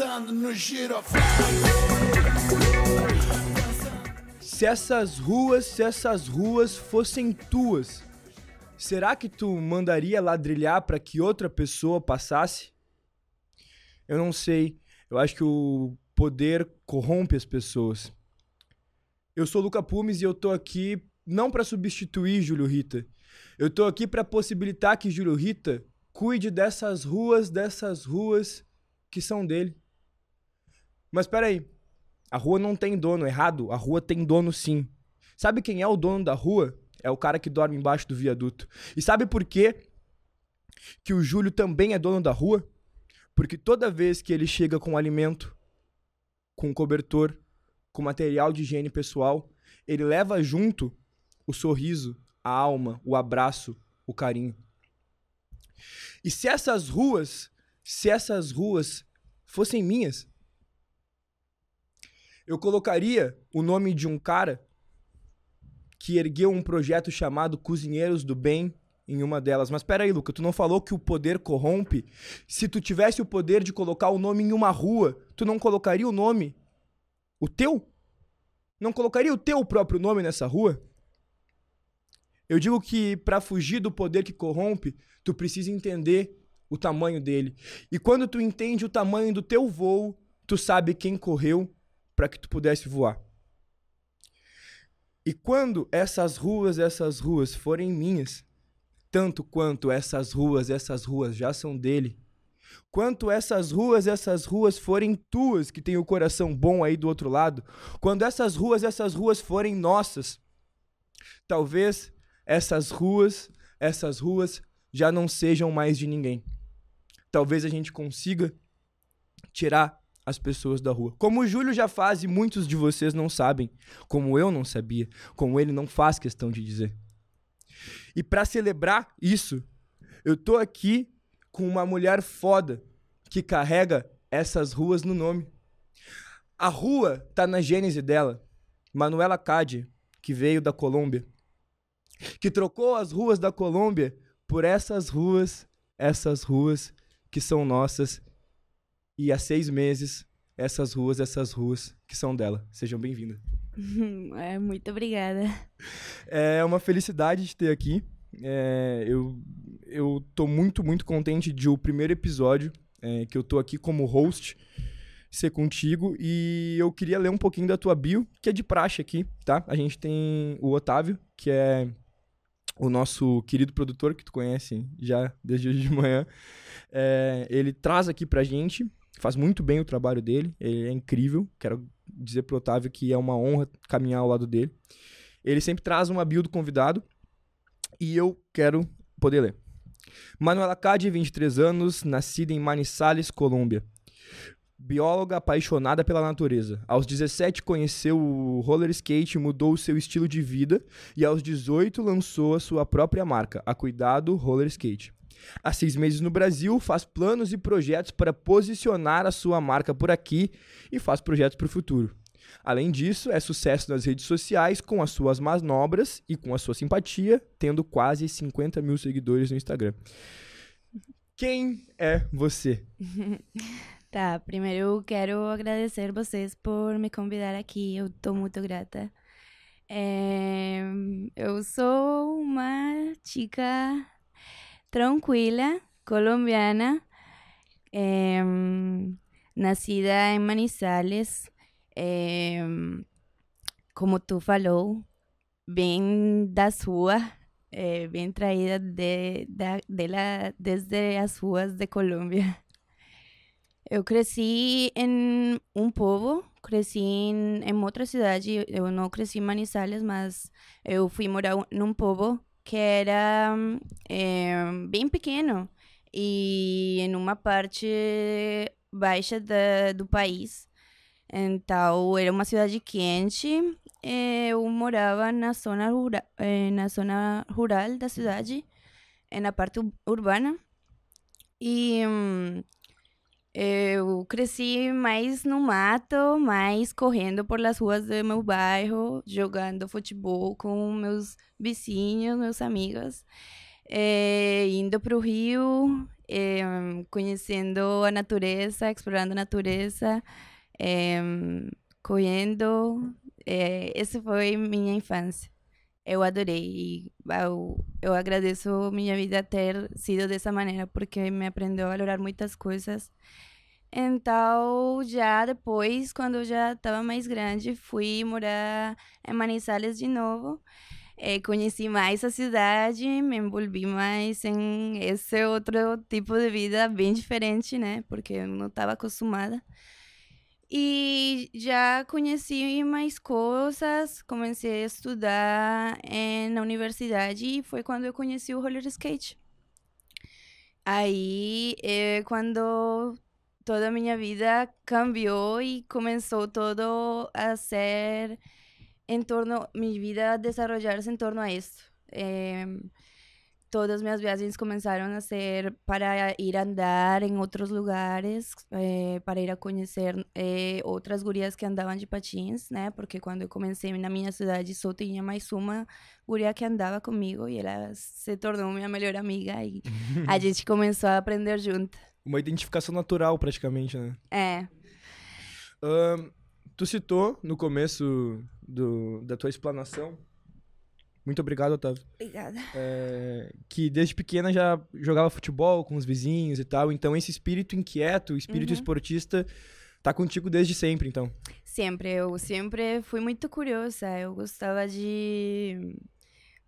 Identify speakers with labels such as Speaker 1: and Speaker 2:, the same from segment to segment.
Speaker 1: dançando no.
Speaker 2: Se essas ruas, se essas ruas fossem tuas, será que tu mandaria ladrilhar para que outra pessoa passasse? Eu não sei. Eu acho que o poder corrompe as pessoas. Eu sou Luca Pumes e eu tô aqui não para substituir Júlio Rita. Eu tô aqui para possibilitar que Júlio Rita cuide dessas ruas, dessas ruas que são dele. Mas peraí, a rua não tem dono, errado? A rua tem dono sim. Sabe quem é o dono da rua? É o cara que dorme embaixo do viaduto. E sabe por quê que o Júlio também é dono da rua? Porque toda vez que ele chega com alimento, com cobertor, com material de higiene pessoal, ele leva junto o sorriso, a alma, o abraço, o carinho. E se essas ruas, se essas ruas fossem minhas, eu colocaria o nome de um cara que ergueu um projeto chamado Cozinheiros do Bem em uma delas. Mas pera aí, Luca, tu não falou que o poder corrompe? Se tu tivesse o poder de colocar o nome em uma rua, tu não colocaria o nome o teu? Não colocaria o teu próprio nome nessa rua? Eu digo que para fugir do poder que corrompe, tu precisa entender o tamanho dele. E quando tu entende o tamanho do teu voo, tu sabe quem correu para que tu pudesse voar. E quando essas ruas, essas ruas forem minhas, tanto quanto essas ruas, essas ruas já são dele, quanto essas ruas, essas ruas forem tuas, que tem o coração bom aí do outro lado, quando essas ruas, essas ruas forem nossas, talvez essas ruas, essas ruas já não sejam mais de ninguém. Talvez a gente consiga tirar as pessoas da rua. Como o Júlio já faz e muitos de vocês não sabem, como eu não sabia, como ele não faz questão de dizer. E para celebrar isso, eu tô aqui com uma mulher foda que carrega essas ruas no nome. A rua tá na gênese dela. Manuela Cade, que veio da Colômbia, que trocou as ruas da Colômbia por essas ruas, essas ruas que são nossas. E há seis meses, essas ruas, essas ruas que são dela. Sejam bem-vindas.
Speaker 3: É, muito obrigada.
Speaker 2: É uma felicidade de ter aqui. É, eu, eu tô muito, muito contente de o primeiro episódio é, que eu tô aqui como host ser contigo e eu queria ler um pouquinho da tua bio, que é de praxe aqui, tá? A gente tem o Otávio, que é o nosso querido produtor, que tu conhece já desde hoje de manhã. É, ele traz aqui pra gente, faz muito bem o trabalho dele, ele é incrível. Quero dizer pro Otávio que é uma honra caminhar ao lado dele. Ele sempre traz uma bio do convidado e eu quero poder ler. Manuela Cade, 23 anos, nascida em Manizales, Colômbia. Bióloga apaixonada pela natureza. Aos 17 conheceu o roller skate, mudou o seu estilo de vida e aos 18 lançou a sua própria marca, a Cuidado Roller Skate. Há seis meses no Brasil, faz planos e projetos para posicionar a sua marca por aqui e faz projetos para o futuro. Além disso, é sucesso nas redes sociais com as suas manobras e com a sua simpatia, tendo quase 50 mil seguidores no Instagram. Quem é você?
Speaker 3: tá, primeiro eu quero agradecer vocês por me convidar aqui, eu estou muito grata. É, eu sou uma chica tranquila, colombiana, é, nascida em Manizales, é, como tu falou, das ruas, é, bem traída de, de, dela desde as ruas de Colômbia. Eu cresci em um povo, cresci em, em outra cidade. Eu não cresci em Manizales, mas eu fui morar num povo que era é, bem pequeno e em uma parte baixa da, do país. Então, era uma cidade quente. Eu morava na zona, rura, na zona rural da cidade, na parte urbana. E eu cresci mais no mato, mais correndo por las ruas do meu bairro, jogando futebol com meus vizinhos, meus amigos, é, indo para o rio, eh, conhecendo a natureza, explorando a natureza, eh, correndo. Eh, essa foi minha infância. Eu adorei eu, eu agradeço minha vida ter sido dessa maneira porque me aprendeu a valorar muitas coisas. Então, já depois, quando eu já estava mais grande, fui morar em Manizales de novo. Eh, conheci mais a cidade, me envolvi mais em esse outro tipo de vida bem diferente, né? Porque eu não estava acostumada. E já conheci mais coisas, comecei a estudar na universidade e foi quando eu conheci o roller skate. Aí, é quando toda a minha vida cambiou e começou todo a ser em torno, minha vida a desarrollar-se em torno a isso. Eh, todas minhas viagens começaram a ser para ir andar em outros lugares, eh, para ir a conhecer eh, outras gurias que andavam de patins, né? Porque quando eu comecei na minha cidade só tinha mais uma guria que andava comigo e ela se tornou minha melhor amiga e a gente começou a aprender junto.
Speaker 2: Uma identificação natural, praticamente, né?
Speaker 3: É.
Speaker 2: Ahn, tu citou no começo do, da tua explanação, muito obrigado, Otávio,
Speaker 3: Obrigada.
Speaker 2: é, que desde pequena já jogava futebol com os vizinhos e tal, então esse espírito inquieto, espírito
Speaker 3: Uhum.
Speaker 2: esportista, tá contigo desde sempre, então.
Speaker 3: Sempre, eu sempre fui muito curiosa. Eu gostava de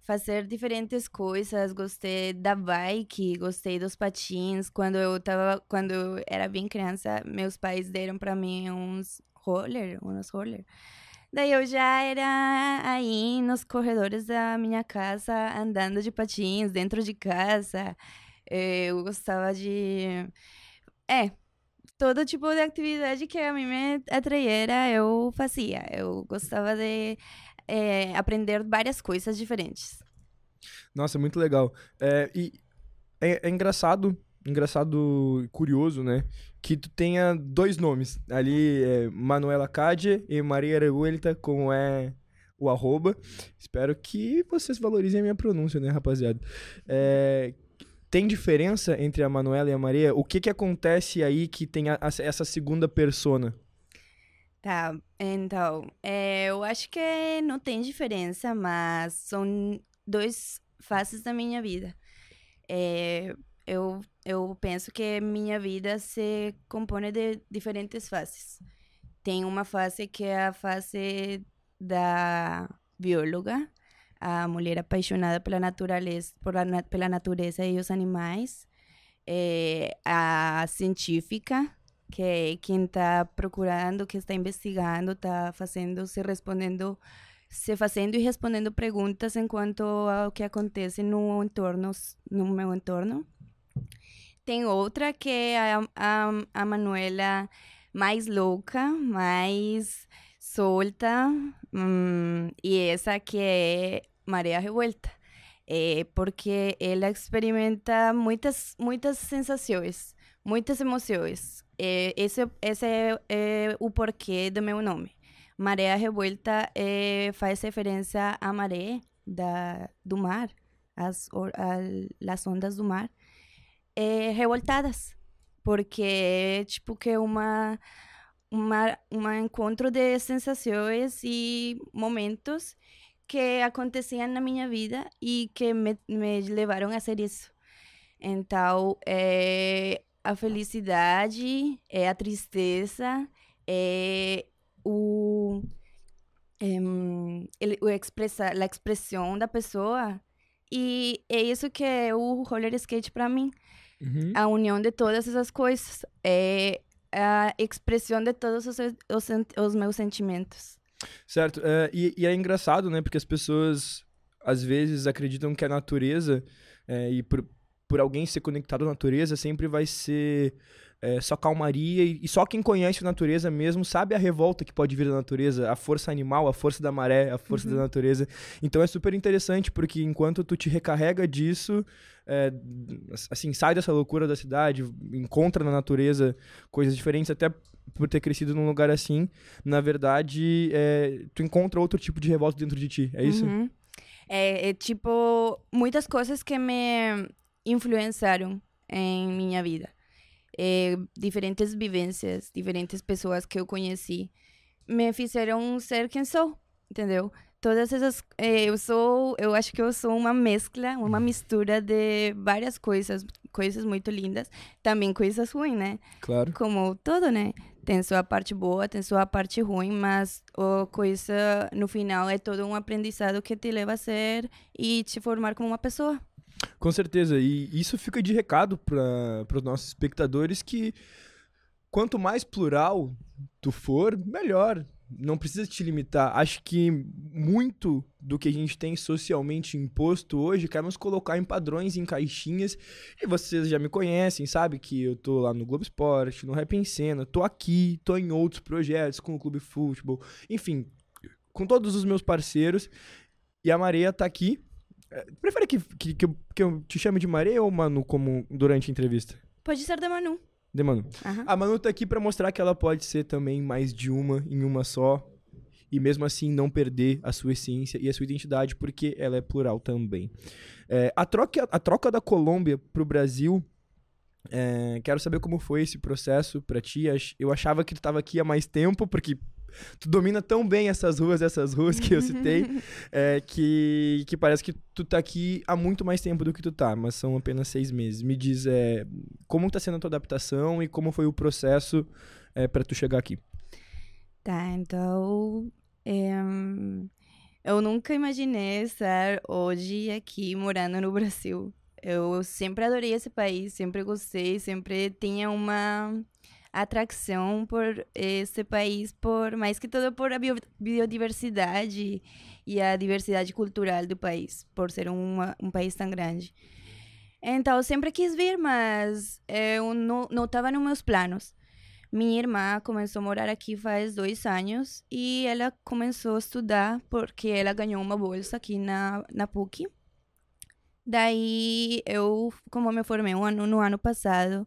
Speaker 3: fazer diferentes coisas. Gostei da bike, gostei dos patins. Quando eu tava, quando eu era bem criança, meus pais deram para mim uns roller, uns roller. Daí eu já era aí nos corredores da minha casa, andando de patins dentro de casa. Eh, Eu gostava de. É, todo tipo de atividade que a mim me atraía, eu fazia. Eu gostava de eh, aprender várias coisas diferentes.
Speaker 2: Nossa, muito legal. É, e é, é engraçado, engraçado e curioso, né? Que tu tenha dois nomes. Ali é Manuela Cade e Maria Revuelta, como é o arroba. Espero que vocês valorizem a minha pronúncia, né, rapaziada? É, tem diferença entre a Manuela e a Maria? O que que acontece aí que tem a- a- essa segunda persona?
Speaker 3: Tá, então, eh, eu acho que não tem diferença, mas são dois faces da minha vida. Eh, eu, eu penso que minha vida se compõe de diferentes faces. Tem uma fase que é a fase da bióloga, a mulher apaixonada pela natureza, por a na- pela natureza e os animais. Eh, a científica, que quem está procurando, que está investigando, está fazendo, se respondendo, se fazendo e respondendo perguntas enquanto ao que acontece no entorno, no meu entorno. Tem outra que é a, a, a Manuela mais louca, mais solta, hum, e essa que é Maria Revuelta. É porque ela experimenta muitas, muitas sensações, muitas emoções. É, esse, esse é, é o porquê do meu nome. Maré Revuelta é, faz referência à maré da, do mar, as, as ondas do mar, é, revoltadas. Porque é tipo que uma, uma, um encontro de sensações e momentos que aconteciam na minha vida e que me, me levaram a ser isso. Então, é a felicidade, é a tristeza, é o, em, ele, o expressa, a expressão da pessoa. E é isso que é o roller skate para mim.
Speaker 2: Uhum.
Speaker 3: A união de todas essas coisas. É a expressão de todos os, os, os meus sentimentos.
Speaker 2: Certo. É, e, e é engraçado, né? Porque as pessoas às vezes acreditam que a natureza, é, e por, por alguém ser conectado à natureza, sempre vai ser é, só calmaria. E, e só quem conhece a natureza mesmo sabe a revolta que pode vir da natureza, a força animal, a força da maré, a força da natureza. Então é super interessante, porque enquanto tu te recarrega disso, é, assim, sai dessa loucura da cidade, encontra na natureza coisas diferentes, até por ter crescido num lugar assim, na verdade, é, tu encontra outro tipo de revolta dentro de ti, é isso?
Speaker 3: Uhum. É, é tipo, muitas coisas que me influenciaram em minha vida. É, diferentes vivências, diferentes pessoas que eu conheci me fizeram ser quem sou, entendeu? Todas essas, é, eu sou, eu acho que eu sou uma mescla, uma mistura de várias coisas, coisas muito lindas, também coisas ruins, né?
Speaker 2: Claro.
Speaker 3: Como todo, né? Tem sua parte boa, tem sua parte ruim, mas a coisa no final é todo um aprendizado que te leva a ser e te formar como uma pessoa.
Speaker 2: Com certeza, e isso fica de recado para os nossos espectadores que quanto mais plural tu for, melhor. Não precisa te limitar. Acho que muito do que a gente tem socialmente imposto hoje queremos colocar em padrões, em caixinhas. E vocês já me conhecem, sabe que eu tô lá no Globo Esporte, no Rap em Cena, tô aqui, tô em outros projetos com o Clube Futebol, enfim, com todos os meus parceiros. E a Maria tá aqui. É, prefere que, que, que, eu, que eu te chame de Maria ou Manu como durante a entrevista?
Speaker 3: Pode ser de Manu.
Speaker 2: De Manu.
Speaker 3: Aham.
Speaker 2: A Manu tá aqui pra mostrar que ela pode ser também mais de uma em uma só. E mesmo assim não perder a sua essência e a sua identidade, porque ela é plural também. É, a, troca, a troca da Colômbia pro Brasil, é, quero saber como foi esse processo pra ti. Eu achava que tu tava aqui há mais tempo, porque tu domina tão bem essas ruas, essas ruas que eu citei, é, que, que parece que tu tá aqui há muito mais tempo do que tu tá, mas são apenas seis meses. Me diz é, como tá sendo a tua adaptação e como foi o processo é, para tu chegar aqui.
Speaker 3: Tá, então. em, eu nunca imaginei estar hoje aqui morando no Brasil. Eu sempre adorei esse país, sempre gostei, sempre tinha uma atração por esse país, por mais que tudo por a bio- biodiversidade e a diversidade cultural do país, por ser uma, um país tão grande. Então, sempre quis vir, mas eu não não estava nos meus planos. Minha irmã começou a morar aqui faz dois anos e ela começou a estudar porque ela ganhou uma bolsa aqui na, na PUC. Daí, eu, como eu me formei um ano, no ano passado eh,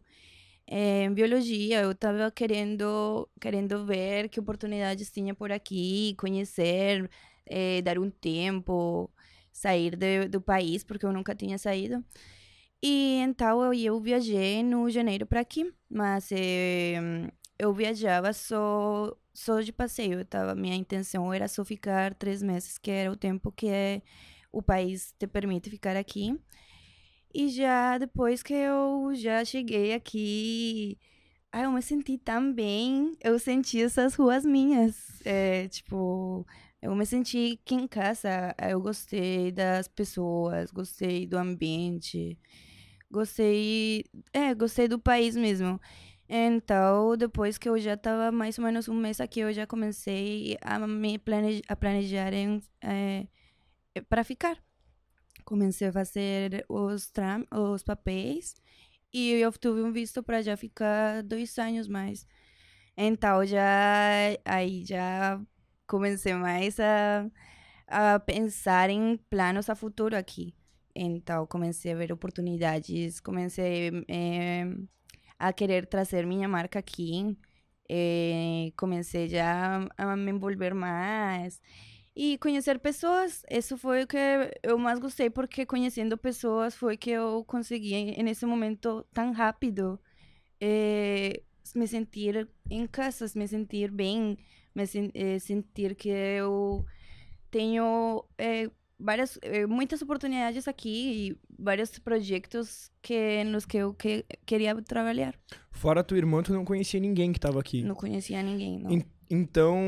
Speaker 3: em biologia, eu estava querendo, querendo ver que oportunidades tinha por aqui, conhecer, eh, dar um tempo, sair de- do país, porque eu nunca tinha saído. E então eu, eu viajei no janeiro para aqui, mas eh, eu viajava só, só de passeio. Tava, minha intenção era só ficar três meses, que era o tempo que o país te permite ficar aqui. E já depois que eu já cheguei aqui, eu me senti tão bem. Eu senti essas ruas minhas. É, tipo, eu me senti aqui em casa. Eu gostei das pessoas, gostei do ambiente, gostei, é, gostei do país mesmo. Então, depois que eu já estava mais ou menos um mês aqui, eu já comecei a me planejar, planejar é, para ficar. Comecei a fazer os, os papéis e eu um visto para já ficar dois anos mais. Então, já aí já comecei mais a, a pensar em planos a futuro aqui. Então, comecei a ver oportunidades, comecei eh, a querer trazer minha marca aqui. eh, comecei já a me envolver mais e conhecer pessoas. Isso foi o que eu mais gostei, porque conhecendo pessoas foi que eu consegui, nesse momento tão rápido, eh, me sentir em casa, me sentir bem, me sen- eh, sentir que eu tenho eh, várias, muitas oportunidades aqui e vários projetos que nos que eu que, queria trabalhar.
Speaker 2: Fora tua irmã, tu não conhecia ninguém que tava aqui.
Speaker 3: Não conhecia ninguém, não.
Speaker 2: Então,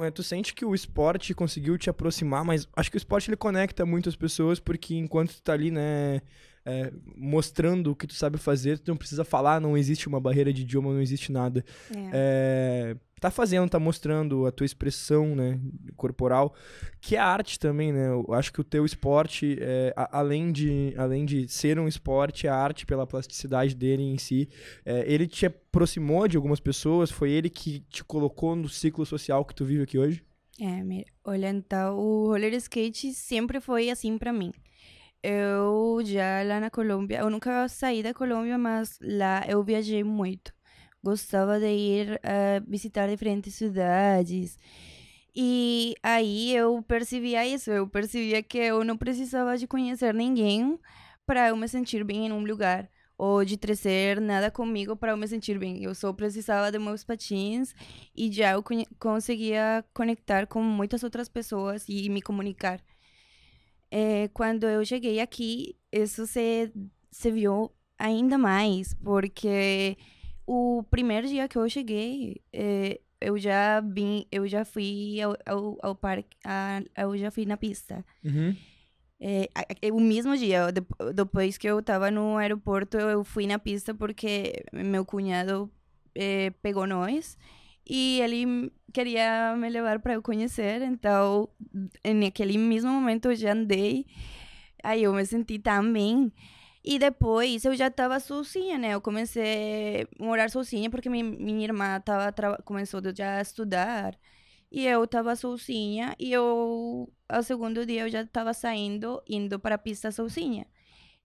Speaker 2: é, tu sente que o esporte conseguiu te aproximar, mas acho que o esporte ele conecta muitas pessoas, porque enquanto tu tá ali, né, é, mostrando o que tu sabe fazer, tu não precisa falar, não existe uma barreira de idioma, não existe nada.
Speaker 3: É.
Speaker 2: É, tá fazendo, tá mostrando a tua expressão, né, corporal, que é arte também, né? Eu acho que o teu esporte, é, a- além, de, além de ser um esporte, é arte pela plasticidade dele em si. Ele te aproximou de algumas pessoas, foi ele que te colocou no ciclo social que tu vive aqui hoje?
Speaker 3: É, olha, então, o roller skate sempre foi assim pra mim. Eu já lá na Colômbia, eu nunca saí da Colômbia, mas lá eu viajei muito. Gostava de ir a visitar diferentes cidades. E aí eu percebia isso, eu percebia que eu não precisava de conhecer ninguém para eu me sentir bem em um lugar. ou de trazer nada comigo para eu me sentir bem. Eu só precisava de meus patins e já eu conseguia conectar com muitas outras pessoas e me comunicar. É, quando eu cheguei aqui, isso se, se viu ainda mais, porque o primeiro dia que eu cheguei, é, eu já vim, eu já fui ao, ao, ao parque, a, eu já fui na pista.
Speaker 2: Uhum.
Speaker 3: É, o mesmo dia, depois que eu estava no aeroporto, eu fui na pista porque meu cunhado é, pegou nós e ele queria me levar para eu conhecer. Então, naquele mesmo momento eu já andei. Aí eu me senti tão bem. E depois eu já estava sozinha, né? Eu comecei a morar sozinha porque minha, minha irmã tava, começou já a estudar. E eu estava sozinha e eu, ao segundo dia, eu já estava saindo, indo para a pista sozinha.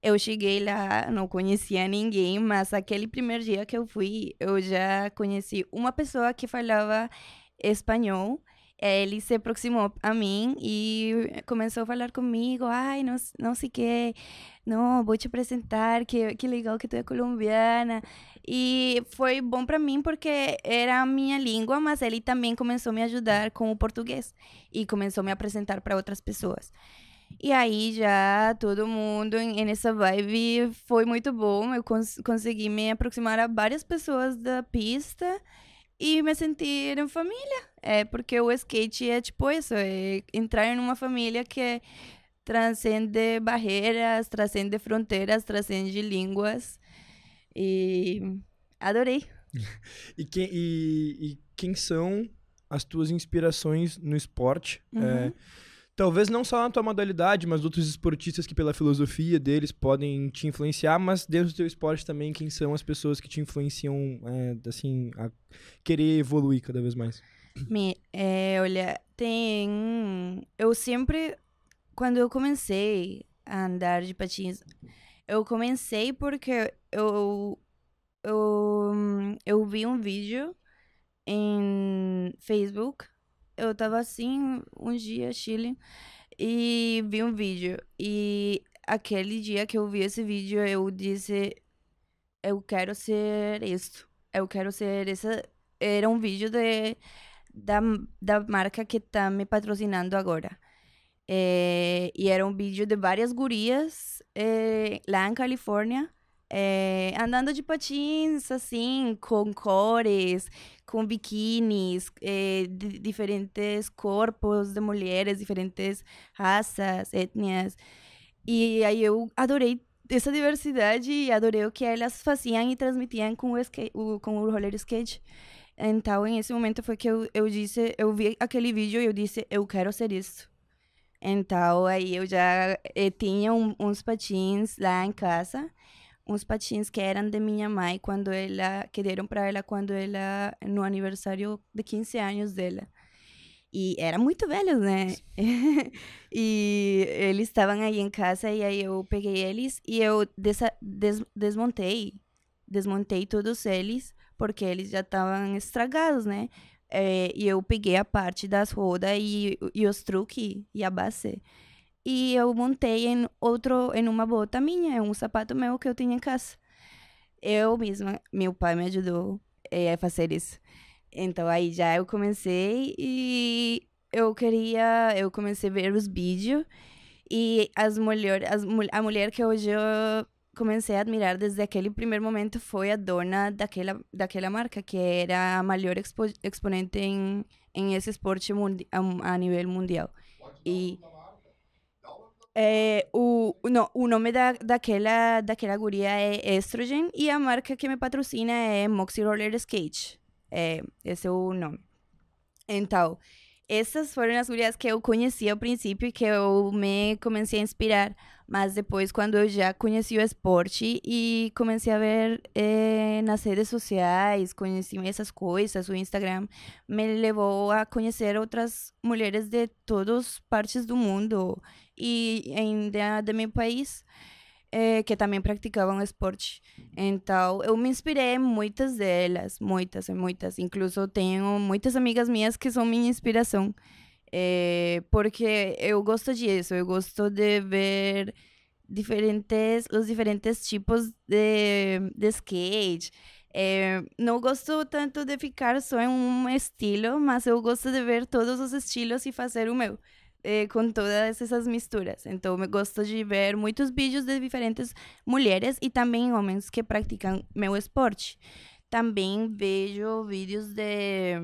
Speaker 3: Eu cheguei lá, não conhecia ninguém, mas aquele primeiro dia que eu fui, eu já conheci uma pessoa que falava espanhol. Ele se aproximou a mim e começou a falar comigo. Ai, não, não sei o que, não, vou te apresentar, que, que legal que tu é colombiana. E foi bom para mim porque era a minha língua, mas ele também começou a me ajudar com o português e começou a me apresentar para outras pessoas. E aí já todo mundo nessa vibe foi muito bom. Eu cons consegui me aproximar a várias pessoas da pista e me sentir em família. É porque o skate é tipo isso, é entrar numa família que transcende barreiras, transcende fronteiras, transcende línguas. E adorei.
Speaker 2: e, quem, e, e, quem são as tuas inspirações no esporte? Uhum. É, talvez não só na tua modalidade, mas outros esportistas que pela filosofia deles podem te influenciar, mas dentro do teu esporte também, quem são as pessoas que te influenciam, é, assim, a querer evoluir cada vez mais?
Speaker 3: Me, é, olha, tem... Eu sempre, quando eu comecei a andar de patins, eu comecei porque eu, eu, eu vi um vídeo em Facebook. Eu tava assim, um dia, Chile, e vi um vídeo. E aquele dia que eu vi esse vídeo, eu disse: Eu quero ser isso. Eu quero ser essa. Era um vídeo de, da, da marca que tá me patrocinando agora. É, e era um vídeo de várias gurias é, lá em Califórnia, é, andando de patins, assim, com cores, com biquínis, de diferentes corpos de mulheres, diferentes raças, etnias. E aí eu adorei essa diversidade e adorei o que elas faziam e transmitiam com o, skate, o, com o roller skate. Então, em esse momento foi que eu, eu disse, eu vi aquele vídeo e eu disse, eu quero ser isso. Então, aí eu já eu tinha um, uns patins lá em casa, uns patins que eram de minha mãe quando ela, que deram para ela quando ela, no aniversário de 15 anos dela. E eram muito velhos, né? e eles estavam aí em casa e aí eu peguei eles e eu desa, des, desmontei, desmontei todos eles porque eles já estavam estragados, né? É, e eu peguei a parte das rodas e, e os truques e a base. E eu montei em outro, em uma bota minha, um sapato meu que eu tinha em casa. Eu mesma, meu pai me ajudou é, a fazer isso. Então aí já eu comecei e eu queria, eu comecei a ver os vídeos e as mulher, as, a mulher que hoje eu comecei a admirar desde aquele primeiro momento foi a dona daquela, daquela marca, que era a maior expo, exponente em, em esse esporte mundi, a, a nível mundial. E é, o, não, o nome da, daquela, daquela guria é Estrogen e a marca que me patrocina é Moxie Roller Skate. É, esse é o nome. Então, essas foram as gurias que eu conheci ao princípio e que eu me comecei a inspirar. Mas depois, quando eu já conheci o esporte e comecei a ver eh, nas redes sociais, conheci essas coisas, o Instagram me levou a conhecer outras mulheres de todas as partes do mundo e ainda do meu país. Eh, que também praticavam esporte. Então, eu me inspirei em muitas delas, muitas, muitas. Incluso tenho muitas amigas minhas que são minha inspiração. É, porque eu gosto disso, eu gosto de ver diferentes, os diferentes tipos de, de skate. É, não gosto tanto de ficar só em um estilo, mas eu gosto de ver todos os estilos e fazer o meu. É, com todas essas misturas. Então, eu gosto de ver muitos vídeos de diferentes mulheres e também homens que praticam meu esporte. Também vejo vídeos de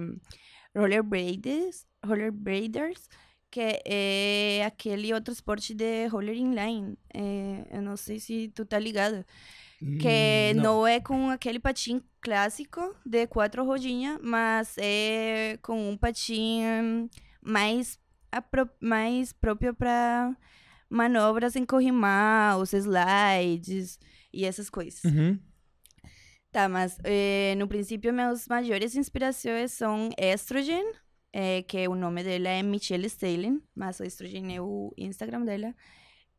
Speaker 3: rollerbladers, rollerbladers que é aquele outro esporte de roller inline. É, eu não sei se tu tá ligado. Que
Speaker 2: Hum,
Speaker 3: não. é com aquele patim clássico de quatro rodinhas, mas é com um patim mais, mais próprio para manobras em corrimão, os slides e essas coisas.
Speaker 2: Uhum.
Speaker 3: Tá, mas eh, no princípio meus maiores inspirações são Estrogen, eh, que o nome dela é Michelle Stalin, mas o Estrogen é o Instagram dela.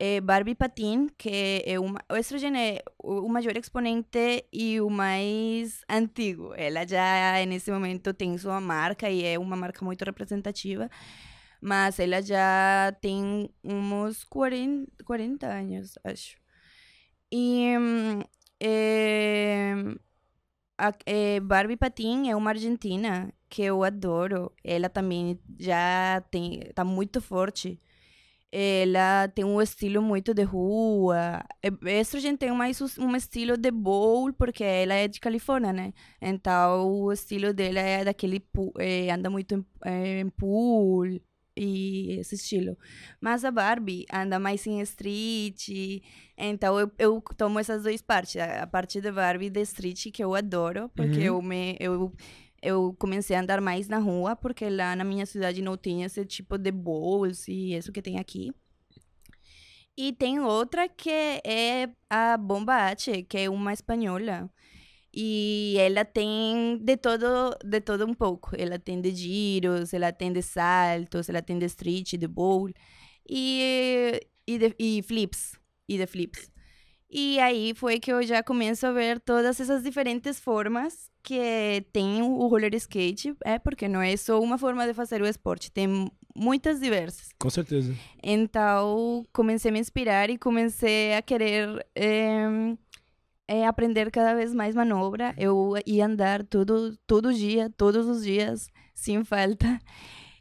Speaker 3: Eh, Barbie Patin, que é uma... O Estrogen é o o maior exponente e o mais antigo. Ela já, nesse momento, tem sua marca e é uma marca muito representativa. Mas ela já tem uns 40, 40 anos, acho. E eh, a, eh, Barbie Patin é uma argentina que eu adoro. Ela também já tem, tá muito forte. Ela tem um estilo muito de rua. Eh, Estrogen tem mais um estilo de bowl, porque ela é de Califórnia, né? Então, o estilo dela é daquele... eh, anda muito em, eh, em pool e esse estilo. Mas a Barbie anda mais em street. Então, eu, eu tomo essas duas partes. A, a parte da Barbie de street, que eu adoro, porque
Speaker 2: Uhum.
Speaker 3: eu me... Eu, eu comecei a andar mais na rua, porque lá na minha cidade não tinha esse tipo de bowls e isso que tem aqui. E tem outra que é a Bomba H, que é uma espanhola. E ela tem de todo, de todo um pouco. Ela tem de giros, ela tem de saltos, ela tem de street, de bowl e, e, de, e flips. E de flips. E aí foi que eu já começo a ver todas essas diferentes formas que tem o roller skate, é porque não é só uma forma de fazer o esporte, tem muitas diversas.
Speaker 2: Com certeza.
Speaker 3: Então, comecei a me inspirar e comecei a querer eh, aprender cada vez mais manobra. Eu ia andar todo, todo dia, todos os dias, sem falta.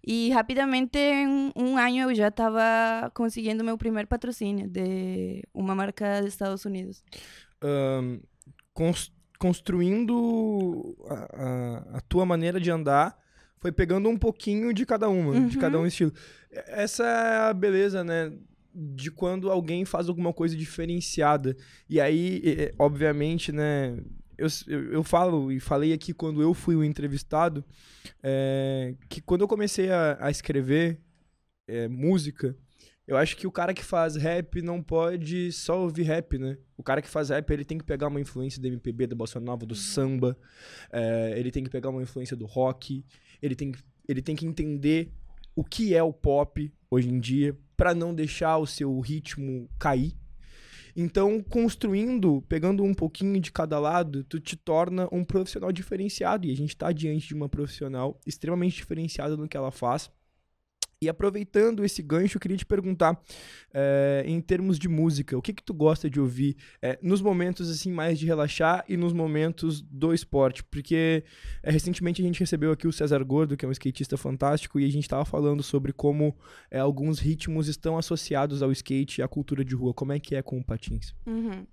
Speaker 3: E rapidamente, em um ano, eu já estava conseguindo meu primeiro patrocínio de uma marca dos Estados Unidos.
Speaker 2: Cons- construindo a, a- a tua maneira de andar, foi pegando um pouquinho de cada uma, de
Speaker 3: Uhum.
Speaker 2: cada um estilo. Essa é a beleza, né? De quando alguém faz alguma coisa diferenciada. E aí, obviamente, né? Eu, eu, falo e falei aqui quando eu fui o entrevistado, é, que quando eu comecei a, a escrever é, música, eu acho que o cara que faz rap não pode só ouvir rap, né? O cara que faz rap, ele tem que pegar uma influência do MPB, da bossa nova, do samba, é, ele tem que pegar uma influência do rock, ele tem, ele tem que entender o que é o pop hoje em dia, pra não deixar o seu ritmo cair. Então, construindo, pegando um pouquinho de cada lado, tu te torna um profissional diferenciado. E a gente tá diante de uma profissional extremamente diferenciada no que ela faz. E aproveitando esse gancho, eu queria te perguntar, eh, em termos de música, o que que tu gosta de ouvir eh, nos momentos assim mais de relaxar e nos momentos do esporte? Porque eh, recentemente a gente recebeu aqui o César Gordo, que é um skatista fantástico, e a gente estava falando sobre como alguns ritmos estão associados ao skate e à cultura de rua. Como é que é com o patins?
Speaker 3: Uhum.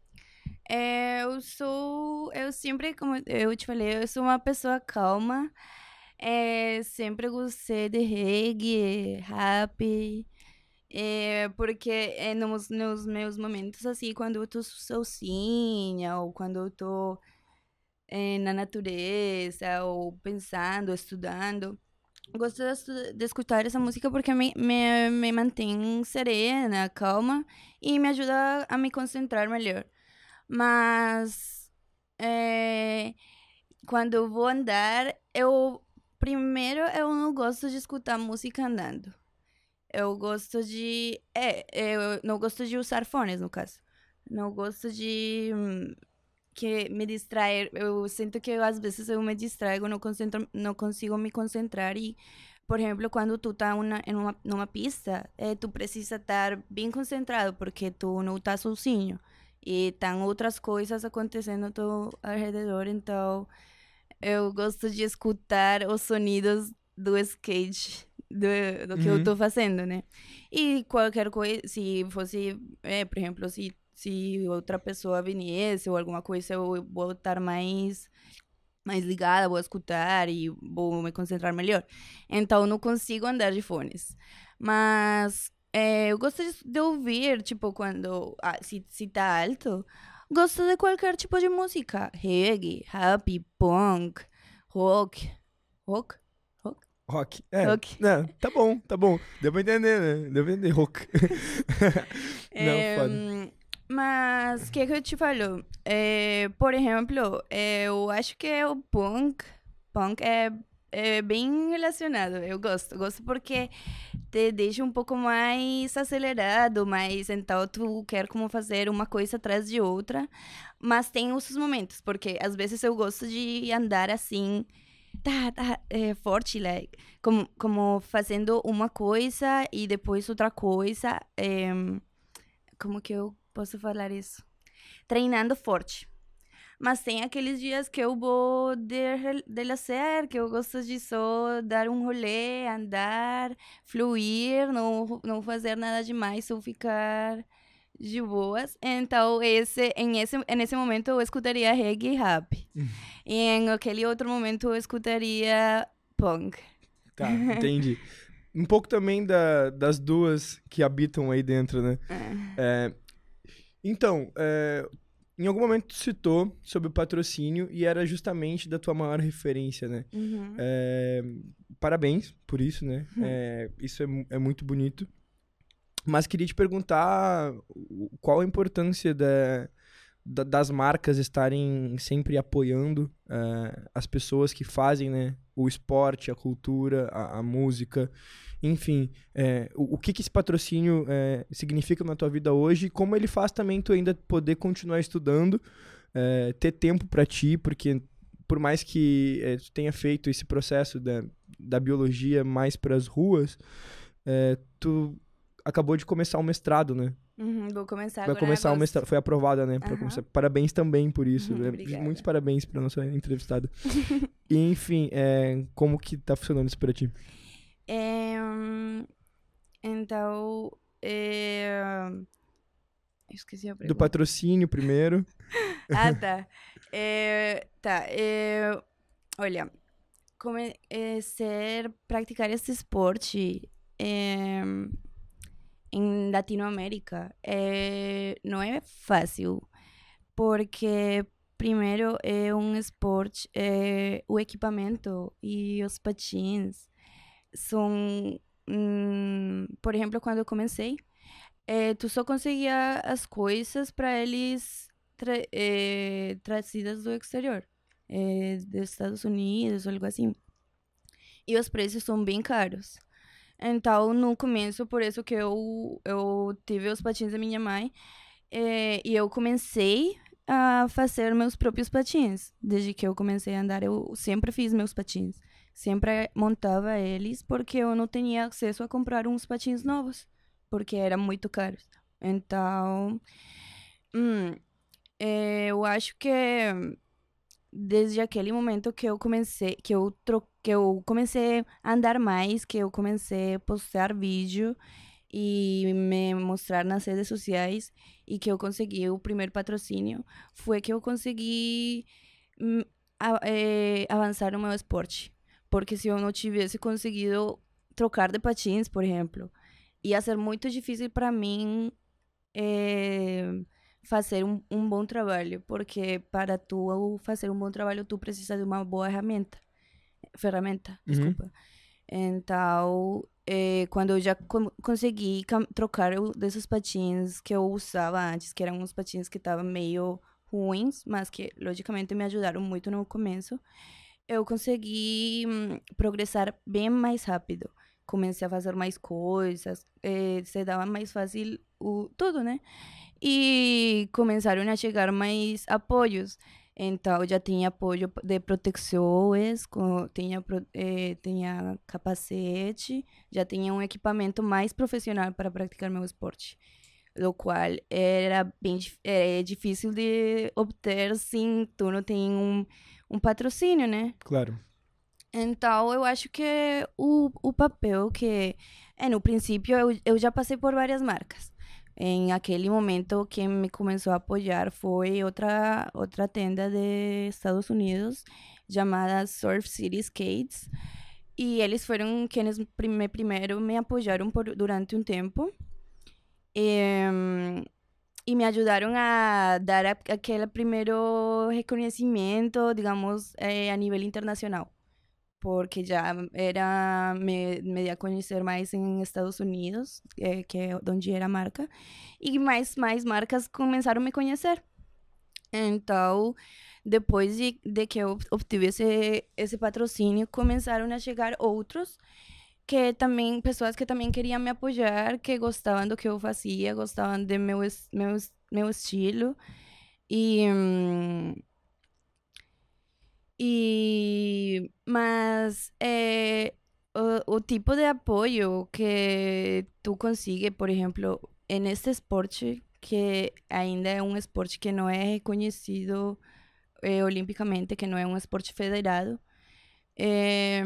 Speaker 3: É, eu sou. Eu sempre, como eu te falei, eu sou uma pessoa calma. É, sempre gostei de reggae, rap. É, porque é nos, nos meus momentos, assim, quando eu tô sozinha, ou quando eu tô é, na natureza, ou pensando, estudando, gosto de, de escutar essa música porque me, me, me mantém serena, calma e me ajuda a me concentrar melhor. Mas é, quando eu vou andar, eu primeiro eu não gosto de escutar música andando. Eu gosto de é, eu não gosto de usar fones no caso. Não gosto de hum, que me distrair. Eu sinto que às vezes eu me distraio, não concentro, não consigo me concentrar e por exemplo, quando tu tá em uma, numa pista, é, tu precisa estar bem concentrado, porque tu não tá sozinho. E tem outras coisas acontecendo ao teu redor, então eu gosto de escutar os sonidos do skate, do, do que uhum. eu tô fazendo, né? E qualquer coisa, se fosse, é, por exemplo, se, se outra pessoa viesse ou alguma coisa, eu vou estar mais mais ligada, vou escutar e vou me concentrar melhor. Então, não consigo andar de fones. Mas é, eu gosto de, de, ouvir, tipo, quando. Ah, se, se tá alto, gosto de qualquer tipo de música. Reggae, happy, punk, rock. Rock?
Speaker 2: Rock? Rock. É, rock. É, tá bom, tá bom. Deu pra entender, né? Deu pra entender. Rock.
Speaker 3: Não, foda. Mas o que, que eu te falo? É, por exemplo, eu acho que o punk, punk é, é bem relacionado. Eu gosto, gosto porque te deixa um pouco mais acelerado, mas então tu quer como fazer uma coisa atrás de outra. Mas tem os momentos, porque às vezes eu gosto de andar assim, tá, tá, é, forte, like, como, como fazendo uma coisa e depois outra coisa. É, como que eu posso falar isso? Treinando forte. Mas tem aqueles dias que eu vou de, de lazer, que eu gosto de só dar um rolê, andar, fluir, não, não fazer nada demais, só ficar de boas. Então, esse, em esse, nesse momento eu escutaria reggae e rap. Hum. e em aquele outro momento eu escutaria punk.
Speaker 2: Tá, entendi. um pouco também da, das duas que habitam aí dentro, né? É. É, então, é, em algum momento tu citou sobre o patrocínio e era justamente da tua maior referência, né? Uhum. É, parabéns por isso, né? Uhum. É, isso é, é, muito bonito. Mas queria te perguntar qual a importância da, da, das marcas estarem sempre apoiando uh, as pessoas que fazem né, o esporte, a cultura, a, a música. Enfim, é, o, o, que, que esse patrocínio é, significa na tua vida hoje e como ele faz também tu ainda poder continuar estudando, é, ter tempo para ti, porque por mais que é, tu tenha feito esse processo da, da biologia mais para as ruas, é, tu acabou de começar um mestrado, né?
Speaker 3: Uhum, vou começar
Speaker 2: Vai começar o mestrado. Foi aprovada, né? Uhum. Parabéns também por isso. Uhum, né? Muitos parabéns para nossa entrevistada. e, enfim, é, como que tá funcionando isso para ti?
Speaker 3: É, então, é... esqueci a pergunta.
Speaker 2: Do patrocínio primeiro.
Speaker 3: ah, tá. É, tá. É, olha, como é, ser, praticar esse esporte é, em Latinoamérica é, não é fácil, porque primeiro é um esporte, é, o equipamento e os patins são, hum, por exemplo, quando eu comecei, é, tu só conseguia as coisas para eles tra é, trazidas do exterior, é, dos Estados Unidos ou algo assim. E os preços são bem caros. Então, no começo, por isso que eu, eu tive os patins da minha mãe. É, e eu comecei a fazer meus próprios patins. Desde que eu comecei a andar, eu sempre fiz meus patins. Sempre montava eles, porque eu não tinha acesso a comprar uns patins novos. Porque eram muito caros. Então, hum, é, eu acho que desde aquele momento que eu comecei, que eu troquei que eu comecei a andar mais, que eu comecei a postar vídeo e me mostrar nas redes sociais e que eu consegui o primeiro patrocínio, foi que eu consegui hum, é, avançar no meu esporte. Porque se eu não tivesse conseguido trocar de patins, por exemplo, ia ser muito difícil para mim é, fazer um, um bom trabalho, porque para tu fazer um bom trabalho, tu precisa de uma boa ferramenta ferramenta, uhum. desculpa. Então, é, quando eu já com consegui trocar desses patins que eu usava antes, que eram uns patins que estavam meio ruins, mas que logicamente me ajudaram muito no começo, eu consegui hum, progressar bem mais rápido. Comecei a fazer mais coisas, é, se dava mais fácil o, tudo, né? E começaram a chegar mais apoios. Então, já tinha apoio de proteções, tinha, eh, tinha capacete, já tinha um equipamento mais profissional para praticar meu esporte. O qual era bem é difícil de obter se tu não tem um, um patrocínio, né?
Speaker 2: Claro.
Speaker 3: Então, eu acho que o, o papel que... É, no princípio, eu, eu já passei por várias marcas. Em aquele momento, quem me começou a apoiar foi outra, outra tenda de Estados Unidos chamada Surf City Skates. E eles foram quienes me, primeiro me apoiaram por, durante um tempo. E, e me ajudaram a dar aquele primeiro reconhecimento, digamos, eh, a nível internacional porque já era me, me ia conhecer mais em Estados Unidos, é, que é onde era a marca, e mais mais marcas começaram a me conhecer. Então, depois de, de que eu obtive esse, patrocínio, começaram a chegar outros que também pessoas que também queriam me apoiar, que gostavam do que eu fazia, gostavam do meu meu meu estilo e e, mas é, o, tipo de apoio que tu consegue, por exemplo, neste esporte, que ainda é um esporte que não é reconhecido é, olimpicamente, que não é um esporte federado, é,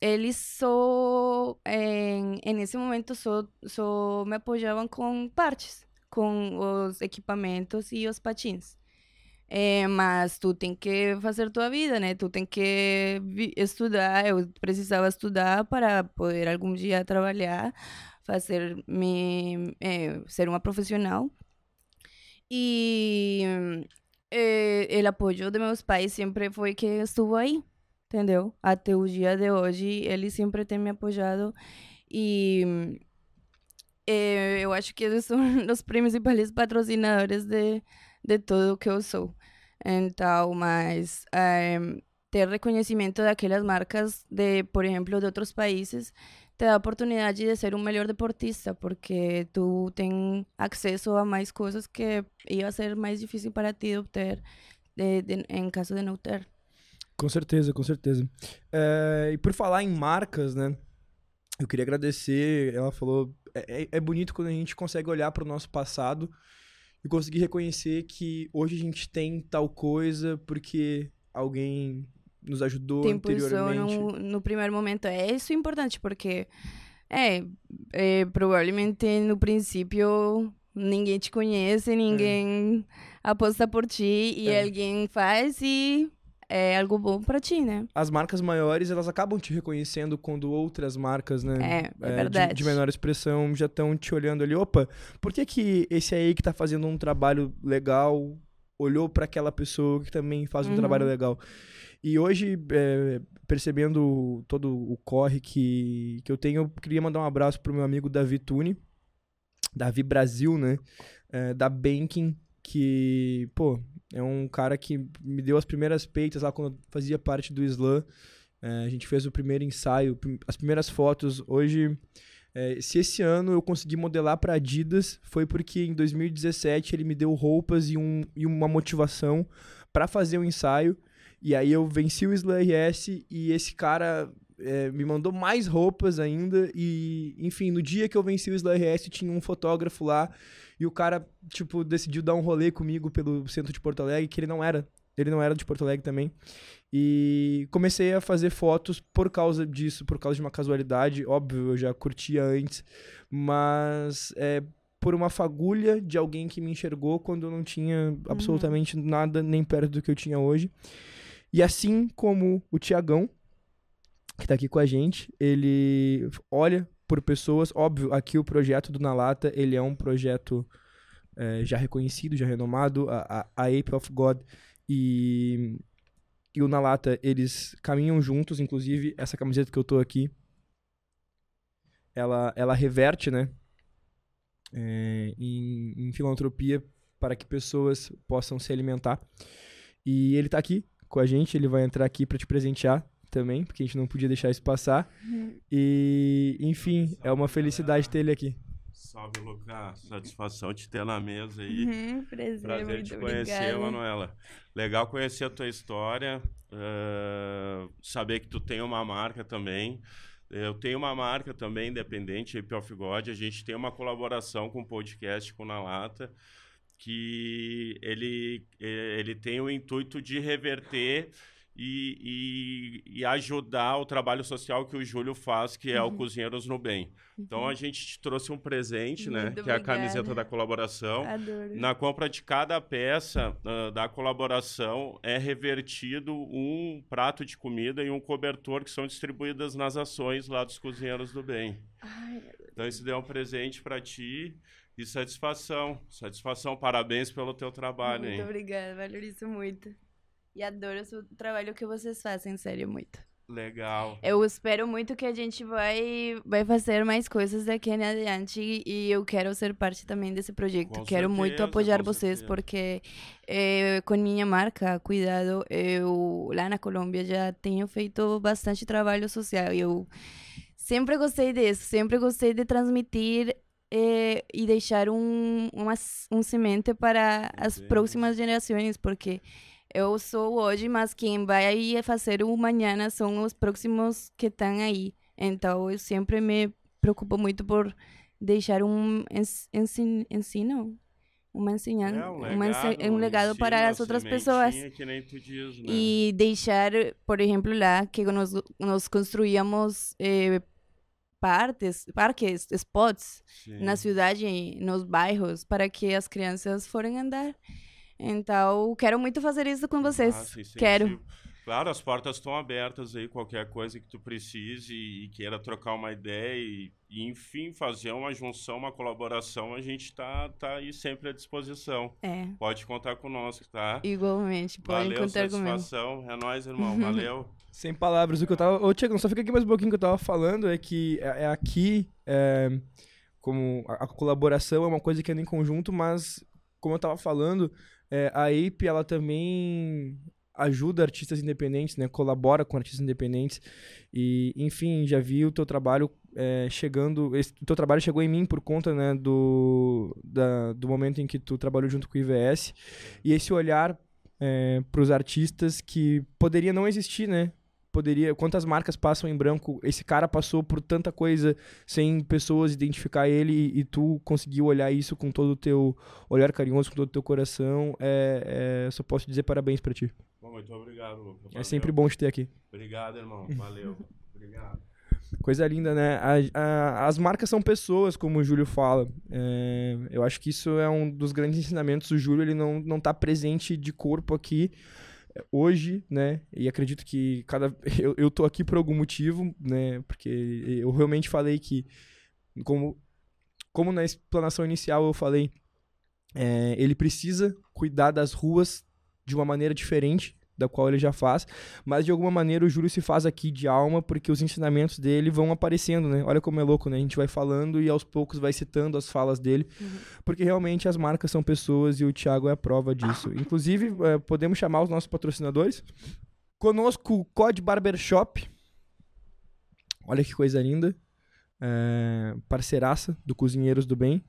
Speaker 3: eles só, em, nesse momento, só, só me apoiavam com partes, com os equipamentos e os patins. É, mas tu tem que fazer tua vida, né? Tu tem que estudar. Eu precisava estudar para poder algum dia trabalhar, fazer me é, ser uma profissional. E é, o apoio de meus pais sempre foi que estuvo aí, entendeu? Até o dia de hoje, eles sempre têm me apoiado e eu acho que eles são os principais patrocinadores de, de tudo que eu sou. Então, mas é, ter reconhecimento daquelas marcas, de, por exemplo, de outros países, te dá a oportunidade de ser um melhor deportista, porque tu tem acesso a mais coisas que ia ser mais difícil para ti obter de, de, em caso de não ter.
Speaker 2: Com certeza, com certeza. É, e por falar em marcas, né? Eu queria agradecer. Ela falou. É, é, é bonito quando a gente consegue olhar para o nosso passado e conseguir reconhecer que hoje a gente tem tal coisa porque alguém nos ajudou Tem anteriormente.
Speaker 3: No, no primeiro momento. É isso importante, porque é, é, provavelmente no princípio ninguém te conhece, ninguém é. aposta por ti e é. alguém faz e é algo bom para ti, né?
Speaker 2: As marcas maiores, elas acabam te reconhecendo quando outras marcas, né?
Speaker 3: É, é, é verdade.
Speaker 2: De, de, menor expressão já estão te olhando ali. Opa, por que que esse aí que tá fazendo um trabalho legal olhou para aquela pessoa que também faz um uhum. trabalho legal? E hoje, é, percebendo todo o corre que, que eu tenho, eu queria mandar um abraço pro meu amigo Davi Tune, Davi Brasil, né? É, da Banking, que, pô, é um cara que me deu as primeiras peitas lá quando eu fazia parte do slam. É, a gente fez o primeiro ensaio, as primeiras fotos. Hoje, é, se esse ano eu consegui modelar para Adidas, foi porque em 2017 ele me deu roupas e, um, e uma motivação para fazer o um ensaio. E aí eu venci o Slam RS e esse cara é, me mandou mais roupas ainda. E, enfim, no dia que eu venci o Slam RS, tinha um fotógrafo lá e o cara, tipo, decidiu dar um rolê comigo pelo centro de Porto Alegre, que ele não era. Ele não era de Porto Alegre também. E comecei a fazer fotos por causa disso, por causa de uma casualidade. Óbvio, eu já curtia antes, mas é por uma fagulha de alguém que me enxergou quando eu não tinha uhum. absolutamente uhum. nada nem perto do que eu tinha hoje. E assim como o Tiagão, que tá aqui com a gente, ele olha por pessoas. Óbvio, aqui o projeto do Na Lata, ele é um projeto é, já reconhecido, já renomado. A, a, a Ape of God e, e o Na Lata, eles caminham juntos. Inclusive, essa camiseta que eu tô aqui, ela, ela reverte, né? É, em, em filantropia para que pessoas possam se alimentar. E ele tá aqui com a gente, ele vai entrar aqui para te presentear também, porque a gente não podia deixar isso passar. Uhum. E, enfim, é uma felicidade ter ele aqui.
Speaker 1: Salve, Lucas. Satisfação te ter na mesa aí.
Speaker 3: Uhum, prazer,
Speaker 1: Prazer
Speaker 3: muito
Speaker 1: te conhecer,
Speaker 3: obrigada.
Speaker 1: Manuela. Legal conhecer a tua história, eh, saber que tu tem uma marca também. Eu tenho uma marca também independente, Hip of God. A gente tem uma colaboração com o podcast com Na Lata, que ele, eh, ele tem o intuito de reverter e, e, e ajudar o trabalho social que o Júlio faz, que é o
Speaker 3: Uhum.
Speaker 1: Cozinheiros no Bem. Então a gente te trouxe um presente, né? Que é a camiseta da colaboração.
Speaker 3: Adoro.
Speaker 1: Na compra de cada peça ah, da colaboração é revertido um prato de comida e um cobertor que são distribuídas nas ações lá dos Cozinheiros do Bem.
Speaker 3: Ai,
Speaker 1: Então isso deu um presente para ti e satisfação. Satisfação, parabéns pelo teu trabalho,
Speaker 3: muito
Speaker 1: hein?
Speaker 3: obrigada, valorizo muito. E adoro o trabalho que vocês fazem, sério, muito.
Speaker 1: Legal.
Speaker 3: Eu espero muito que a gente vai, vai fazer mais coisas daqui em adiante e eu quero ser parte também desse projeto.
Speaker 1: Com
Speaker 3: quero muito
Speaker 1: certeza,
Speaker 3: apoiar
Speaker 1: com
Speaker 3: vocês
Speaker 1: certeza.
Speaker 3: porque eh, com minha marca, Cuidado, eu lá na Colômbia já tenho feito bastante trabalho social. e Eu sempre gostei disso, sempre gostei de transmitir eh, e deixar um, uma, um semente para as
Speaker 1: Deus.
Speaker 3: próximas gerações, porque eu sou hoje, mas quem vai fazer o amanhã são os próximos que estão aí. Então, eu sempre me preocupo muito por deixar um ens- ensin- ensino, uma ensinança,
Speaker 1: É, um legado,
Speaker 3: um legado para as outras pessoas.
Speaker 1: diz, né?
Speaker 3: E deixar, por exemplo, lá que nós, nós construíamos eh, partes, parques, spots
Speaker 1: Sim.
Speaker 3: na cidade, nos bairros, para que as crianças forem andar. Então, quero muito fazer isso com vocês.
Speaker 1: Massa, incentivo.
Speaker 3: Quero.
Speaker 1: Claro, as portas estão abertas aí, qualquer coisa que tu precise e, queira trocar uma ideia e, e, enfim, fazer uma junção, uma colaboração, a gente tá, tá aí sempre à disposição.
Speaker 3: É,
Speaker 1: Pode contar conosco, tá?
Speaker 3: igualmente. Podem
Speaker 1: Valeu,
Speaker 3: contar comigo.
Speaker 1: satisfação. É nóis, irmão. Valeu.
Speaker 2: Sem palavras, o que eu tava. Ô, Tiagão, só fica aqui mais um pouquinho que eu tava falando, é que é, é aqui, é, como a, a colaboração é uma coisa que anda em conjunto, mas, como eu tava falando, é, a APE, ela também ajuda artistas independentes, né? Colabora com artistas independentes. E, enfim, já vi o teu trabalho é, chegando. O teu trabalho chegou em mim por conta, né, do, da, do momento em que tu trabalhou junto com o IVS. E esse olhar para os artistas que poderia não existir, né? Poderia, quantas marcas passam em branco? Esse cara passou por tanta coisa sem pessoas identificar ele e, e tu conseguiu olhar isso com todo o teu olhar carinhoso, com todo o teu coração. É, é, só posso dizer parabéns para ti.
Speaker 1: Bom, muito obrigado, Luca.
Speaker 2: É sempre bom te ter aqui.
Speaker 1: Obrigado, irmão. Valeu. Obrigado.
Speaker 2: Coisa linda, né? A- a- as marcas são pessoas, como o Júlio fala. É, eu acho que isso é um dos grandes ensinamentos. O Júlio ele não, não tá presente de corpo aqui hoje, né? E acredito que cada eu, eu tô aqui por algum motivo, né? Porque eu realmente falei que como como na explanação inicial eu falei, é, ele precisa cuidar das ruas de uma maneira diferente da qual ele já faz, mas de alguma maneira o Júlio se faz aqui de alma porque os ensinamentos dele vão aparecendo, né? Olha como é louco, né? A gente vai falando e aos poucos vai citando as falas dele, porque realmente as marcas são pessoas e o Thiago é a prova disso. Inclusive, eh, podemos chamar os nossos patrocinadores. Conosco o Code Barbershop. Olha que coisa linda. É, parceiraça do Cozinheiros do Bem.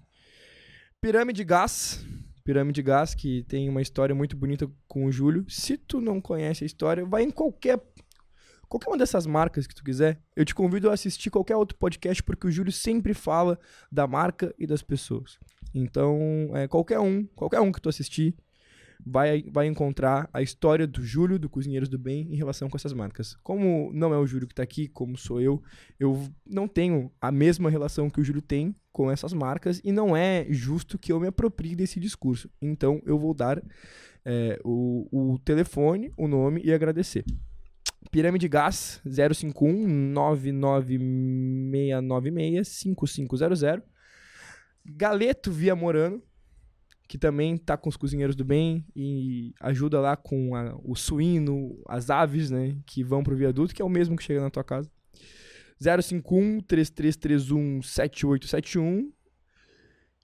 Speaker 2: Pirâmide Gás. Pirâmide Gás, que tem uma história muito bonita com o Júlio. Se tu não conhece a história, vai em qualquer qualquer uma dessas marcas que tu quiser. Eu te convido a assistir qualquer outro podcast porque o Júlio sempre fala da marca e das pessoas. Então, é, qualquer um, qualquer um que tu assistir, vai, vai encontrar a história do Júlio, do Cozinheiros do Bem, em relação com essas marcas. Como não é o Júlio que tá aqui, como sou eu, eu não tenho a mesma relação que o Júlio tem com essas marcas e não é justo que eu me aproprie desse discurso. Então, eu vou dar é, o, o telefone, o nome e agradecer. Pirâmide Gás 051 99696 5500. Galeto Via Morano, que também tá com os cozinheiros do bem e ajuda lá com a- o suíno, as aves, né, que vão pro viaduto, que é o mesmo que chega na tua casa. 051 3331 7871.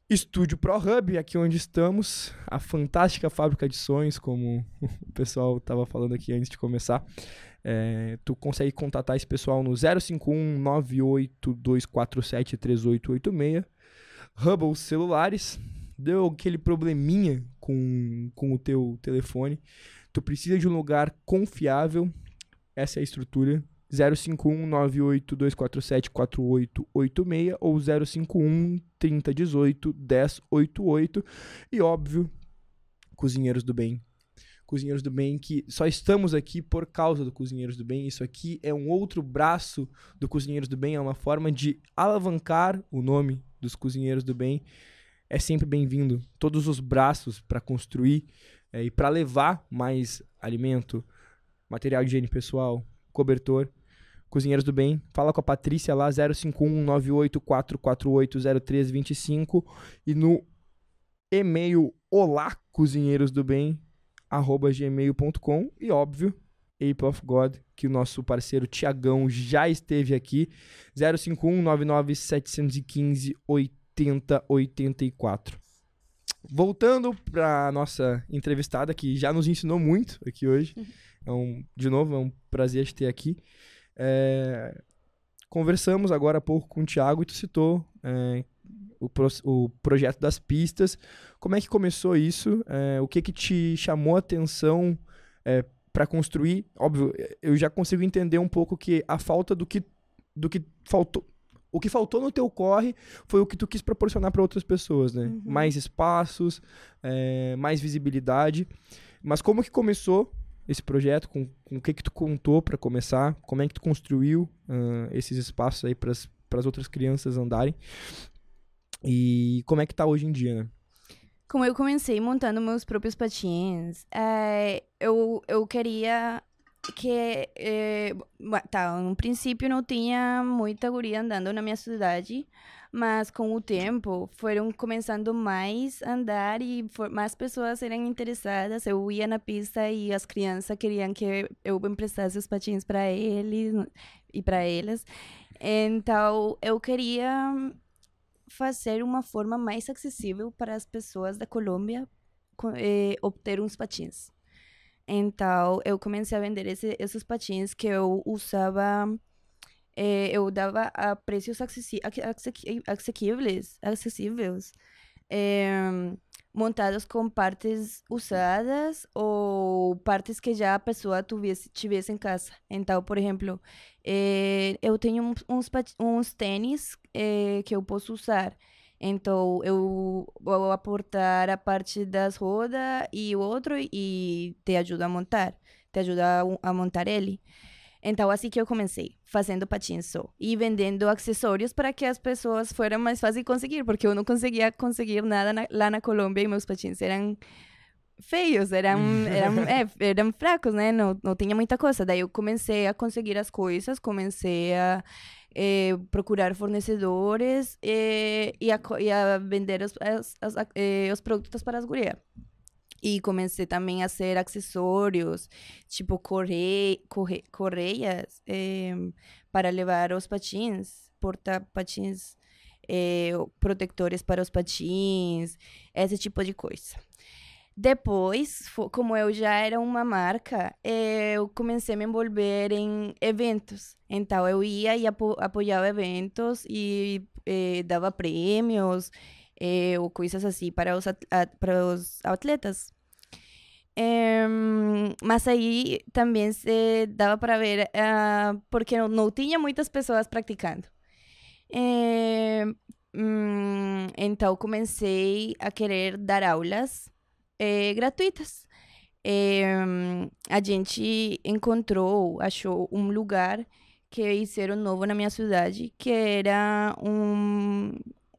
Speaker 2: Estúdio Pro Hub, aqui onde estamos, a fantástica fábrica de sonhos, como o pessoal tava falando aqui antes de começar. É, tu consegue contatar esse pessoal no 051 98247 3886. Hubble celulares, deu aquele probleminha com, com o teu telefone, tu precisa de um lugar confiável, essa é a estrutura, 051 98247 4886 ou 051 3018 1088 e óbvio, Cozinheiros do Bem. Cozinheiros do Bem que só estamos aqui por causa do Cozinheiros do Bem. Isso aqui é um outro braço do Cozinheiros do Bem, é uma forma de alavancar o nome dos Cozinheiros do Bem. É sempre bem-vindo. Todos os braços para construir é, e para levar mais alimento, material de higiene pessoal, cobertor Cozinheiros do Bem. Fala com a Patrícia lá, 051 0325 e no e-mail olá cozinheiros do bem arroba gmail.com e óbvio Ape of God, que o nosso parceiro Tiagão já esteve aqui, 051 99 715 8084. Voltando para nossa entrevistada, que já nos ensinou muito aqui hoje. É um, de novo, é um prazer te ter aqui. É, conversamos agora há pouco com o Thiago e tu citou é, o, pro, o, projeto das pistas. Como é que começou isso? É, o que que te chamou a atenção é, para construir? Óbvio, eu já consigo entender um pouco que a falta do que, do que faltou. O que faltou no teu corre foi o que tu quis proporcionar para outras pessoas, né? Uhum. Mais espaços, é, mais visibilidade. Mas como que começou esse projeto, com, com o que que tu contou para começar, como é que tu construiu uh, esses espaços aí para as outras crianças andarem e como é que tá hoje em dia, né?
Speaker 3: Como eu comecei montando meus próprios patins, é, eu, eu queria que é, tá, no princípio não tinha muita guria andando na minha cidade, mas com o tempo foram começando mais a andar e for, mais pessoas eram interessadas. Eu ia na pista e as crianças queriam que eu emprestasse os patins para eles e para elas. Então, eu queria fazer uma forma mais acessível para as pessoas da Colômbia eh, obter uns patins. Então, eu comecei a vender esse, esses patins que eu usava é, eu dava a preços acessi acessíveis, acessíveis é, montados com partes usadas ou partes que já a pessoa tivesse, tivesse em casa. Então, por exemplo, é, eu tenho uns, uns tênis que eu posso usar. Então, eu vou aportar a parte das rodas e o outro e te ajuda a montar. Te ajuda a, montar ele. Então, assim que eu comecei, fazendo patins só. E vendendo acessórios para que as pessoas foram mais fácil conseguir, porque eu não conseguia conseguir nada na, lá na Colômbia e meus patins eram feios, eram, eram, é, eram fracos, né? Não, não tinha muita coisa. Daí eu comecei a conseguir as coisas, comecei a é, procurar fornecedores é, e, a, e a vender os, as, as, é, os produtos para as gurias. E comecei também a ser acessórios, tipo corre, corre, correias eh, para levar os patins, porta-patins, eh, protetores para os patins, esse tipo de coisa. Depois, como eu já era uma marca, eh, eu comecei a me envolver em eventos. Então, eu ia e apo eventos e dava prêmios eh, ou para os, atletas. Eh, mas aí também se dava para ver, uh, porque não, não, tinha muitas pessoas praticando. Eh, hum, então comecei a querer dar aulas eh, gratuitas. a gente encontrou, achou um lugar que fizeram novo na minha cidade, que era um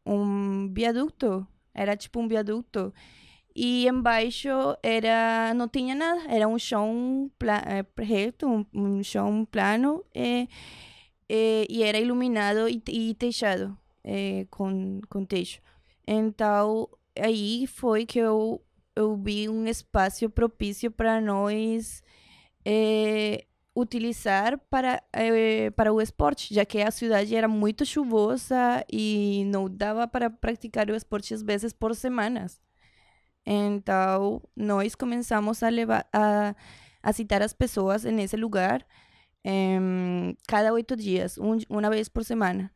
Speaker 3: um viaduto. Era tipo um viaduto. E embaixo era não tinha nada, era um chão é, reto, um, um chão plano e, e, e, era iluminado e, e techado é, com, com techo. Então aí foi que eu vi um espaço propício para nós é, utilizar para, eh, para o esporte, já que a cidade era muito chuvosa e não dava para praticar o esporte às vezes por semanas. Então, nós começamos a levar a, a citar as pessoas nesse lugar cada oito dias, um, uma vez por semana.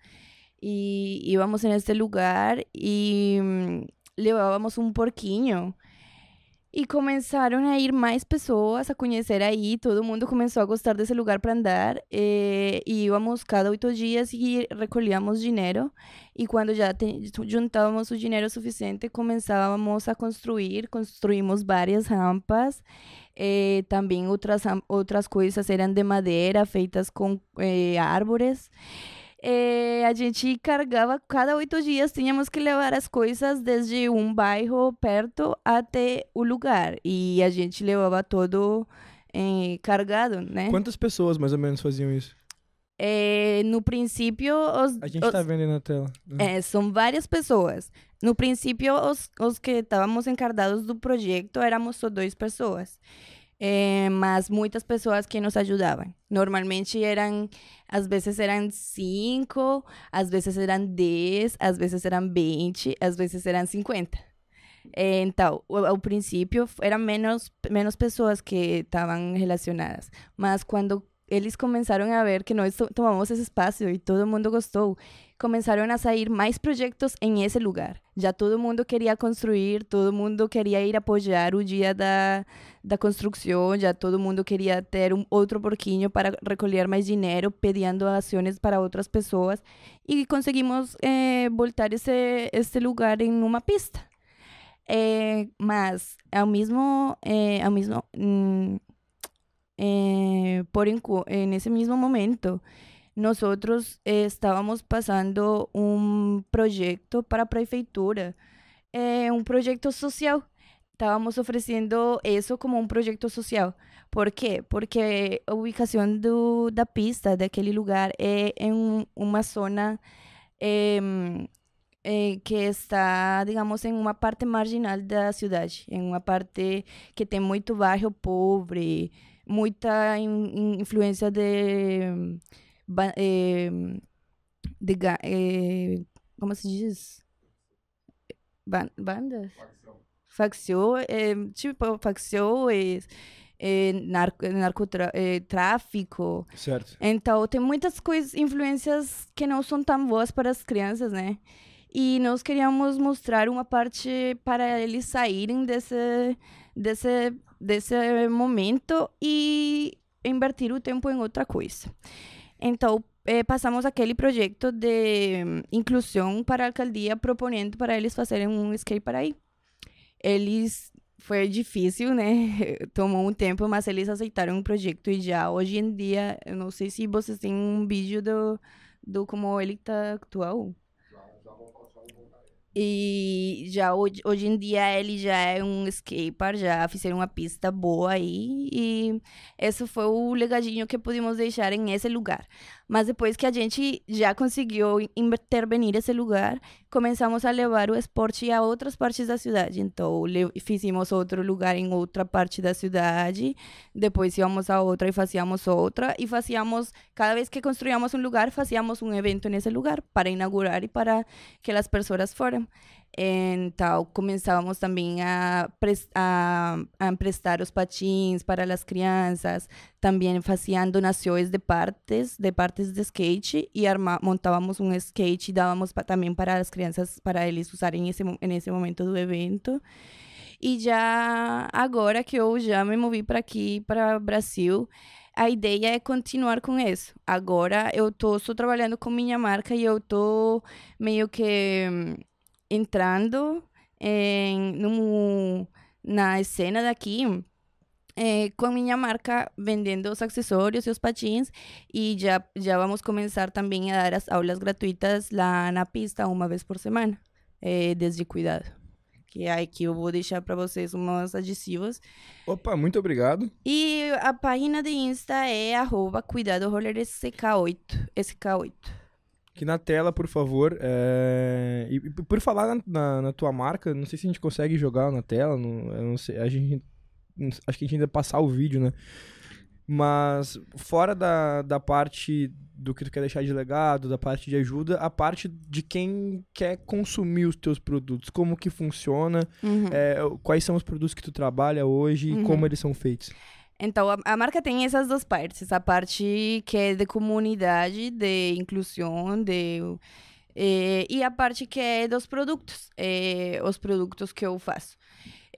Speaker 3: e íbamos nesse lugar e hum, levávamos um porquinho. E começaram a ir mais pessoas a conhecer aí, todo mundo começou a gostar desse lugar para andar. E, e cada oito dias e recolhíamos dinheiro. E quando já te, juntávamos o dinheiro suficiente, começávamos a construir. Construímos várias rampas. Eh, também outras, outras coisas eram de madeira, feitas com eh, árvores. Eh, a gente carregava cada oito dias, tínhamos que levar as coisas desde um bairro perto até o lugar. E a gente levava todo carregado, né?
Speaker 2: Quantas pessoas mais ou menos faziam isso?
Speaker 3: Eh, no princípio, os,
Speaker 2: A gente
Speaker 3: os-
Speaker 2: tá vendo aí na tela.
Speaker 3: é, são várias pessoas. No princípio, os, os que estávamos encarregados do projeto éramos só duas pessoas. É, mas muitas pessoas que nos ajudavam. Normalmente eram, às vezes eram cinco, às vezes eram dez, às vezes eram vinte, às vezes eram cinquenta. É, então, ao princípio eram menos, menos pessoas que estavam relacionadas. Mas quando eles começaram a ver que nós to- tomamos esse espaço e todo mundo gostou, começaram a sair mais projetos em esse lugar. Já todo mundo queria construir, todo mundo queria ir apoiar o dia da, da construção, já todo mundo queria ter um outro porquinho para recolher mais dinheiro, pedindo ações para outras pessoas. E conseguimos eh, voltar esse, esse lugar em uma pista. Eh, mas, ao mesmo, eh, hum, eh, por en ese mismo momento, nosotros eh, estábamos pasando un proyecto para prefeitura, eh, un proyecto social. Estábamos ofrecendo isso como um projeto social. Por quê? Porque a ubicação do, da pista, daquele lugar, é em um- uma zona em, eh, que está, digamos, em uma parte marginal da cidade, em uma parte que tem muito bairro pobre, muita in- in- influência de, ba- eh, de ga- eh, como se diz? Ban bandas? Facção, tipo, facções, eh, narco, narcotra eh.
Speaker 2: Certo.
Speaker 3: Então, tem muitas coisas, influências que não são tão boas para as crianças, né? E nós queríamos mostrar uma parte para eles saírem desse, desse, desse momento e invertir o tempo em outra coisa. Então, eh, passamos aquele projeto de hum, inclusão para a alcaldia, proponendo para eles fazerem um skate para aí. Eles foi difícil, né? Tomou um tempo, mas eles aceitaram o projeto e já hoje em dia, eu não sei se vocês têm um vídeo do, do como ele tá atual. E já hoje, hoje em dia ele já é um skater, já fizeram uma pista boa aí. E esse foi o legadinho que pudimos deixar em esse lugar. Mas depois que a gente já conseguiu intervenir esse lugar, começamos a levar o esporte a outras partes da cidade. Então, fizemos outro lugar em outra parte da cidade, depois íamos a outra e fazíamos outra, e fazíamos, cada vez que construíamos um lugar, fazíamos um evento nesse lugar para inaugurar e para que as pessoas foram. Então, começávamos também a, a, a emprestar os patins para as crianças, também faziam donações de partes, de partes de skate, e arma, montávamos um skate e dávamos pa, também para as crianças, para eles usarem esse, nesse momento do evento. E já agora que eu já me movi para aqui, para o Brasil, a ideia é continuar com isso. Agora eu só trabalhando com minha marca e eu tô meio que entrando em, num, na cena daqui eh, com minha marca vendendo os acessórios e os patins e já já vamos começar também a dar as aulas gratuitas lá na pista uma vez por semana eh, desde cuidado. Que é aqui eu vou deixar para vocês umas adesivos.
Speaker 2: Opa, muito obrigado.
Speaker 3: e a página de Insta é arroba cuidado roller SK8 SK8
Speaker 2: Aqui na tela, por favor. é, E, e por falar na, na- na tua marca, não sei se a gente consegue jogar na tela. Não, não sei. A gente, acho que a gente ainda passar o vídeo, né? Mas fora da, da parte do que tu quer deixar de legado, da parte de ajuda, a parte de quem quer consumir os teus produtos, como que funciona,
Speaker 3: Uhum.
Speaker 2: é, quais são os produtos que tu trabalha hoje e
Speaker 3: Uhum.
Speaker 2: como eles são feitos.
Speaker 3: Então, a, a marca tem essas duas partes. A parte que é de comunidade, de inclusão, de É, e a parte que é dos produtos, é, os produtos que eu faço.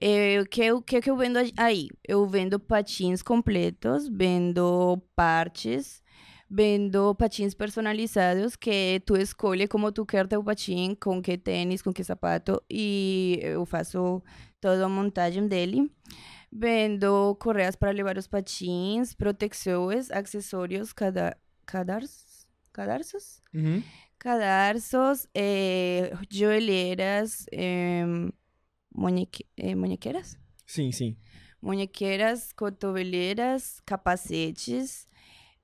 Speaker 3: É, o que, que, que eu vendo aí? Eu vendo patins completos, vendo partes, vendo patins personalizados que tu escolhe como tu quer teu patim, com que tênis, com que sapato, e eu faço toda a montagem dele. Vendo correias para levar os patins, proteções, acessórios, cada, cadarços, cadarços?
Speaker 2: Uhum.
Speaker 3: cadarços, eh, joelheiras, eh, muñeque, eh, muñequeiras?
Speaker 2: Sim, sim.
Speaker 3: Muñequeiras, cotoveleiras, capacetes.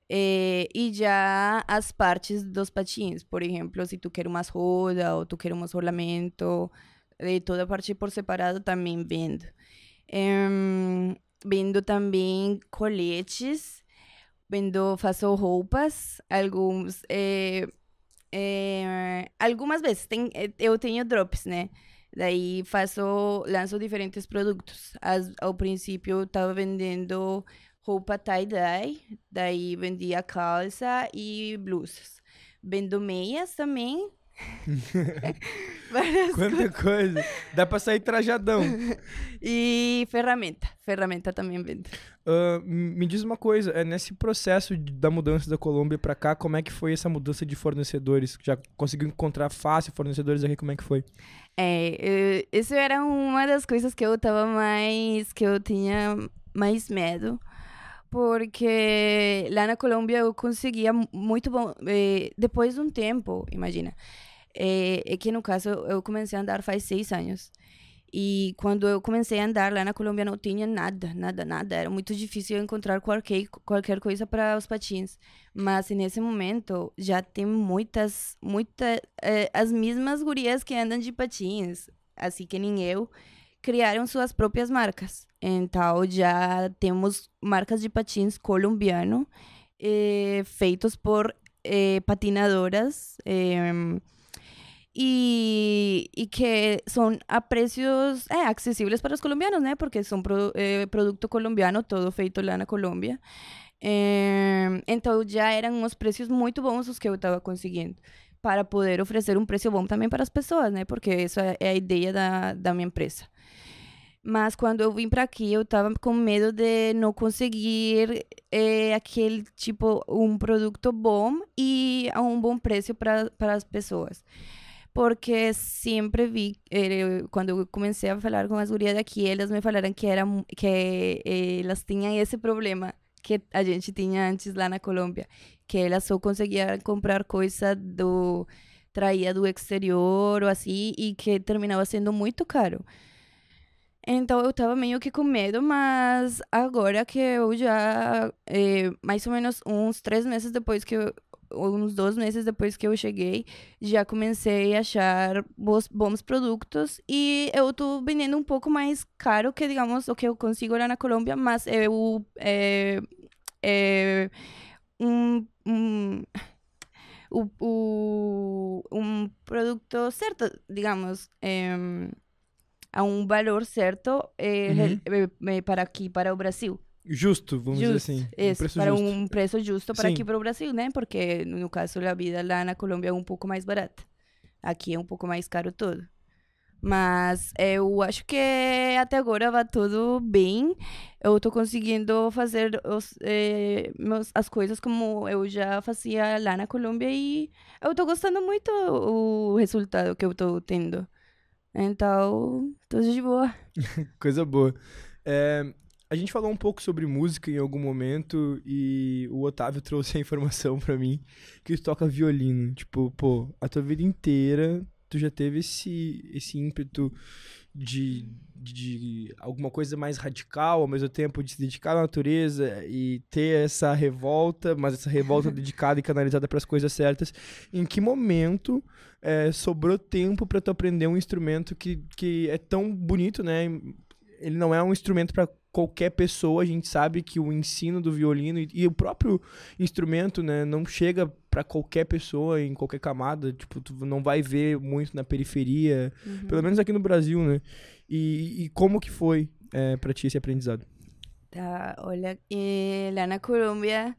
Speaker 3: eh, e já as partes dos patins, por exemplo, se tu quer umas rodas ou tu quer um rolamento, eh, toda parte por separado também vendo. Em, vendo também coletes, vendo, faço roupas, alguns, eh, eh, algumas vezes tem, eh, eu tenho drops, né? Daí faço, lanço diferentes produtos. As, ao princípio eu tava vendendo roupa tie-dye, daí vendia calça e blusas. Vendo meias também.
Speaker 2: Quanta coisa. Dá pra sair trajadão.
Speaker 3: E ferramenta. Ferramenta também vendo.
Speaker 2: Ah, m- me diz uma coisa, é, nesse processo de- da mudança da Colômbia pra cá, como é que foi essa mudança de fornecedores? Já conseguiu encontrar fácil fornecedores aqui? Como é que foi?
Speaker 3: É, eu- isso era uma das coisas que eu tava mais. que eu tinha mais medo. Porque lá na Colômbia eu conseguia mu- muito bom. eh, depois de um tempo, imagina. É, é que no caso eu comecei a andar faz seis anos. E quando eu comecei a andar lá na Colômbia não tinha nada, nada, nada. Era muito difícil encontrar qualquer, qualquer coisa para os patins. Mas nesse momento já tem muitas, muitas, as mesmas gurias que andam de patins, assim que nem eu, criaram suas próprias marcas. Então já temos marcas de patins colombiano eh, feitos por eh, patinadoras. em, e, e que são a preços é, acessíveis para os colombianos, né? Porque são pro, eh, produto colombiano, todo feito lá na Colômbia. Eh, então já eram uns preços muito bons os que eu estava conseguindo para poder oferecer um preço bom também para as pessoas, né? Porque é é a ideia da, da minha empresa. Mas quando eu vim para aqui, eu tava com medo de não conseguir eh, aquele tipo, um produto bom e a um bom preço para as pessoas. Porque sempre vi, eh, quando eu comecei a falar com as gurias daqui, elas me falaram que, era, que eh, elas tinham esse problema que a gente tinha antes lá na Colômbia, que elas só conseguiam comprar coisa do traía do exterior ou assim e que terminava sendo muito caro. Então eu tava meio que com medo, mas agora que eu já, eh, mais ou menos uns três meses depois que eu, uns dois meses depois que eu cheguei, já comecei a achar bons, bons produtos e eu tô vendendo um pouco mais caro que, digamos, o que eu consigo lá na Colômbia, mas eu, é, é um, um, o, o, um produto certo, digamos, em, a um valor certo eh,
Speaker 2: Uhum.
Speaker 3: eh, eh, para aqui, para o Brasil.
Speaker 2: Justo, vamos dizer assim. Um
Speaker 3: isso,
Speaker 2: preço
Speaker 3: para
Speaker 2: justo.
Speaker 3: um preço justo para
Speaker 2: Sim.
Speaker 3: aqui para o Brasil, né? Porque no caso a vida lá na Colômbia é um pouco mais barata. Aqui é um pouco mais caro tudo. Mas eu acho que até agora vai tudo bem. Eu tô conseguindo fazer os, eh, meus- as coisas como eu já fazia lá na Colômbia e eu tô gostando muito o resultado que eu tô tendo. Então, tudo de boa.
Speaker 2: Coisa boa. É, a gente falou um pouco sobre música em algum momento e o Otávio trouxe a informação pra mim que tu toca violino. Tipo, pô, a tua vida inteira tu já teve esse, esse ímpeto de, de alguma coisa mais radical, ao mesmo tempo de se dedicar à natureza e ter essa revolta, mas essa revolta dedicada e canalizada para as coisas certas. Em que momento é, sobrou tempo para tu aprender um instrumento que, que é tão bonito, né? Ele não é um instrumento para qualquer pessoa. A gente sabe que o ensino do violino e, e o próprio instrumento, né, não chega para qualquer pessoa em qualquer camada. Tipo, tu não vai ver muito na periferia, pelo menos aqui no Brasil, né? E, e como que foi é, para ti esse aprendizado?
Speaker 3: Tá, olha, eh, lá na Colômbia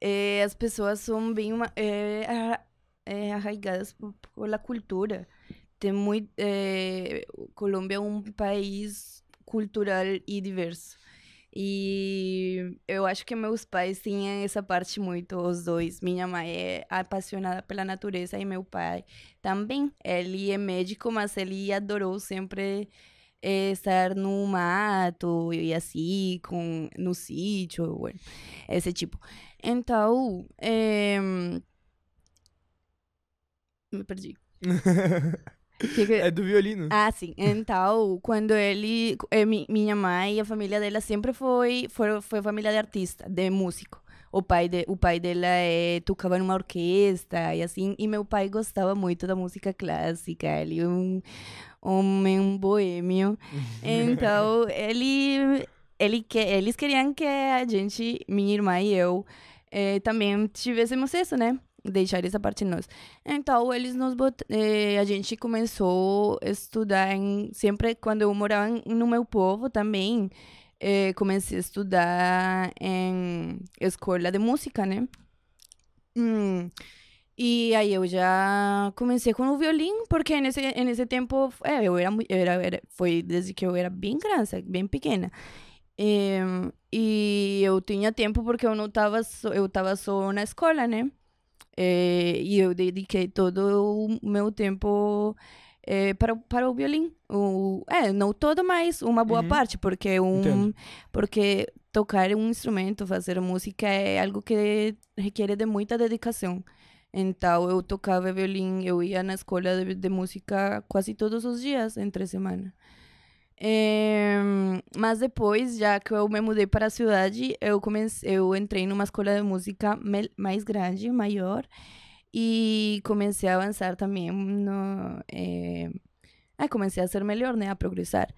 Speaker 3: eh, as pessoas são bem eh, é, arraigadas por, pela cultura. Tem muito, é, Colômbia é um país cultural e diverso. E eu acho que meus pais tinham essa parte muito, os dois. Minha mãe é apaixonada pela natureza e meu pai também. Ele é médico, mas ele adorou sempre é, estar no mato e assim, com, no sítio, esse tipo. Então, é... me perdi.
Speaker 2: Que. É do violino.
Speaker 3: Ah, sim. Então, quando ele. Eh, minha mãe e a família dela sempre foi, foi, foi família de artista, de músico. O pai, de, o pai dela é, tocava numa orquestra e assim. E meu pai gostava muito da música clássica. Ele é um homem um boêmio. Então, ele, ele que, eles queriam que a gente, minha irmã e eu, eh, também tivéssemos isso, né? Deixar essa parte nós. Então, eles nos bot... Eh, a gente começou a estudar em... sempre quando eu morava no meu povo também, eh, comecei a estudar em escola de música, né? Hum. E aí eu já comecei com o violino, porque nesse, nesse tempo é, eu, era, eu era, era, foi desde que eu era bem criança, bem pequena. E, e eu tinha tempo porque eu não estava eu estava só na escola, né? É, e eu dediquei todo o meu tempo é, para, para o violino. O, é, não todo, mas uma boa uhum. parte, porque um porque tocar um instrumento, fazer música é algo que requer de muita dedicação. Então eu tocava violino, eu ia na escola de, de música quase todos os dias entre semana. É, mas depois, já que eu me mudei para a cidade, eu comecei, eu entrei numa escola de música mais grande, maior, e comecei a avançar também no, é, comecei a ser melhor, né, a progressar.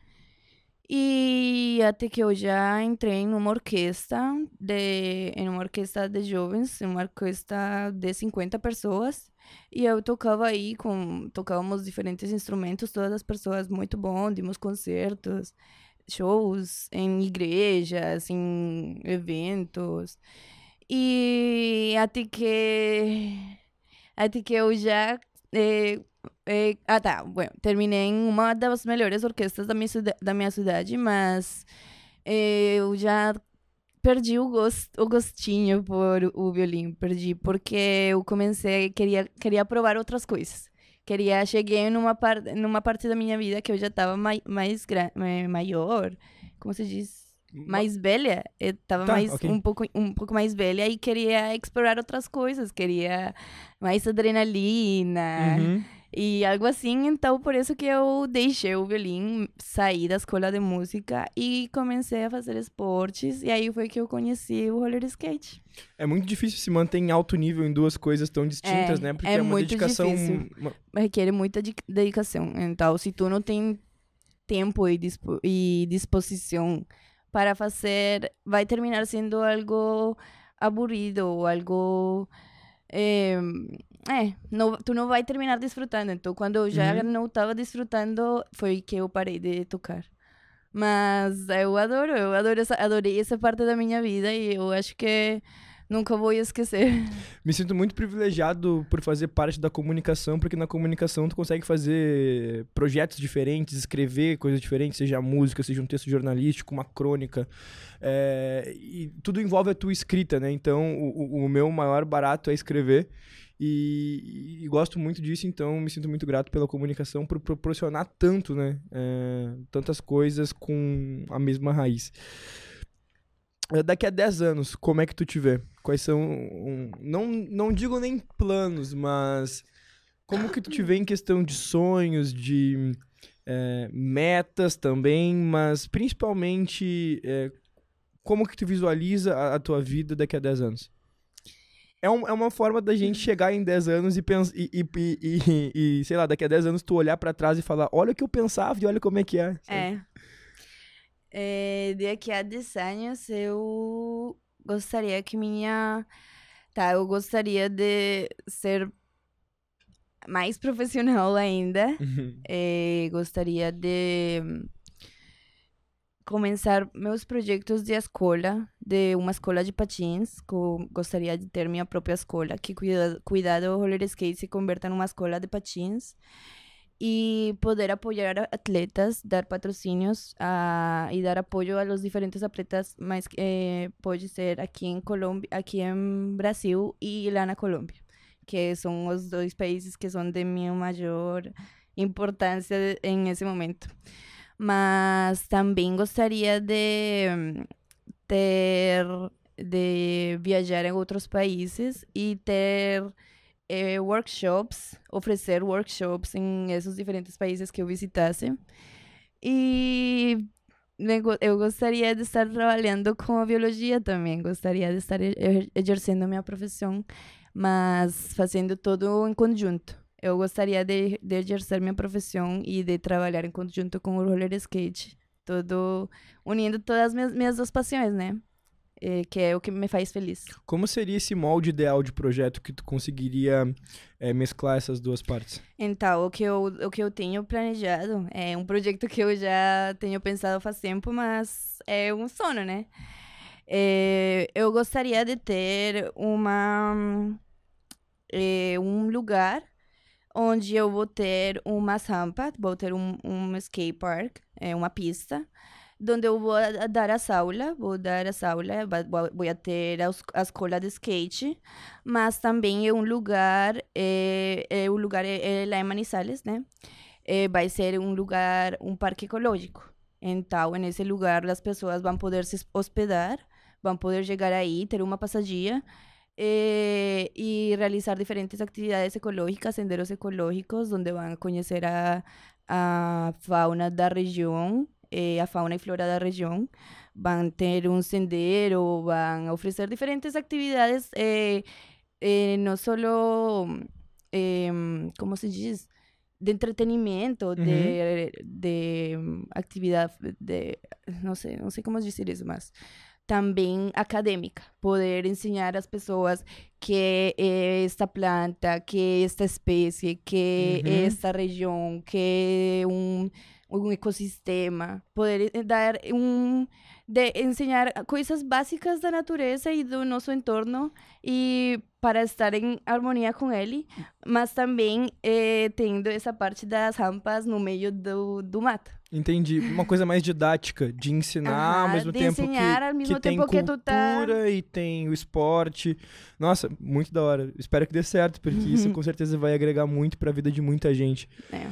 Speaker 3: E até que eu já entrei em uma orquestra de em uma orquestra de jovens, uma orquestra de 50 pessoas. E eu tocava aí com tocávamos diferentes instrumentos, todas as pessoas muito bom, dimos concertos, shows em igrejas, em eventos. E até que até que eu já eh, eh, ah, tá. Bueno, terminei em uma das melhores orquestras da minha, da minha cidade, mas eh, eu já perdi o, gosto, o gostinho por o violino. Perdi porque eu comecei, queria, queria provar outras coisas. Queria, cheguei numa, par, numa parte da minha vida que eu já estava mai, mais maior, como se diz? mais velha, eu tava tá, mais okay. um pouco um pouco mais velha e queria explorar outras coisas, queria mais adrenalina. Uhum. E algo assim, então por isso que eu deixei o violino, saí da escola de música e comecei a fazer esportes. E aí foi que eu conheci o roller skate.
Speaker 2: É muito difícil se manter em alto nível em duas coisas tão distintas,
Speaker 3: é,
Speaker 2: né? Porque
Speaker 3: é,
Speaker 2: é uma dedicação.
Speaker 3: Difícil. Requer muita dedicação. Então, se tu não tem tempo e, dispo e disposição para fazer, vai terminar sendo algo aburrido algo. Eh, é, não, tu não vai terminar desfrutando. Então, quando eu já uhum. não estava desfrutando, foi que eu parei de tocar. Mas eu adoro, eu adoro essa, adorei essa parte da minha vida e eu acho que nunca vou esquecer.
Speaker 2: Me sinto muito privilegiado por fazer parte da comunicação, porque na comunicação tu consegue fazer projetos diferentes, escrever coisas diferentes, seja música, seja um texto jornalístico, uma crônica. É, e tudo envolve a tua escrita, né? Então, o, o meu maior barato é escrever. E, e, gosto muito disso, então me sinto muito grato pela comunicação por proporcionar tanto, né? É, tantas coisas com a mesma raiz. É, daqui a 10 anos, como é que tu te vê? Quais são. Não, não digo nem planos, mas como que tu te vê em questão de sonhos, de é, metas também, mas principalmente é, como que tu visualiza a, a tua vida daqui a 10 anos? É, um, é uma forma da gente chegar em 10 anos e, pensar e, e, e, e, sei lá, daqui a 10 anos tu olhar para trás e falar, olha o que eu pensava e olha como é que é.
Speaker 3: É. é. Daqui a 10 anos eu gostaria que minha. Tá, eu gostaria de ser mais profissional ainda. Uhum. É, gostaria de começar meus projetos de escola, de uma escola de patins, gostaria de ter minha própria escola, que cuida, cuidado roller skate se converta numa escola de patins e poder apoiar atletas, dar patrocínios a, e dar apoio a los diferentes atletas, mas eh, pode ser aqui em Colômbia, aqui em Brasil e lá na Colômbia, que são os dois países que são de minha maior importância em esse momento. Mas também gostaria de ter de viajar em outros países e ter eh, workshops, oferecer workshops em esses diferentes países que eu visitasse. E eu gostaria de estar trabalhando com a biologia também, gostaria de estar exercendo minha profissão, mas fazendo tudo em conjunto. Eu gostaria de, de exercer minha profissão e de trabalhar em conjunto com o roller skate, todo unindo todas as minhas, minhas duas paixões, né? Eh, que é o que me faz feliz.
Speaker 2: Como seria esse molde ideal de projeto que tu conseguiria eh, mesclar essas duas partes?
Speaker 3: Então, o que, eu, o que eu tenho planejado é um projeto que eu já tenho pensado faz tempo, mas é um sonho, né? Eh, eu gostaria de ter uma, eh, um lugar onde eu vou ter uma rampa, vou ter um, um skate park, é uma pista, onde eu vou dar as aulas, vou dar as aulas, vou, ter a escola de skate, mas também é um lugar, é, é um lugar é, é lá em Manizales, né? É, vai ser um lugar, um parque ecológico. Então, nesse lugar, as pessoas vão poder se hospedar, vão poder chegar aí, ter uma passadia eh, e realizar diferentes atividades ecológicas, senderos ecológicos, onde vão conhecer a, a fauna da região, eh, a fauna e flora da região. Vão ter um sendero, vão oferecer diferentes atividades, eh, eh, não solo, em, como se diz? De entretenimento, de, de hum, atividade, de, não sei, não sei como dizer isso, mas também acadêmica, poder ensinar às pessoas que é esta planta, que esta espécie, que
Speaker 2: Uhum.
Speaker 3: esta região, que um, um ecossistema, poder eh, dar um de ensinar coisas básicas da natureza e do nosso entorno e para estar em harmonia com ele, mas também eh, tendo essa parte das rampas no meio do, do mato.
Speaker 2: Entendi. Uma coisa mais didática, de ensinar ao mesmo
Speaker 3: de
Speaker 2: tempo
Speaker 3: ensinar
Speaker 2: que,
Speaker 3: ao mesmo
Speaker 2: que tem
Speaker 3: tempo que tu tá-
Speaker 2: cultura e tem o esporte. Nossa, muito da hora. Espero que dê certo, porque isso com certeza vai agregar muito pra vida de muita gente.
Speaker 3: É.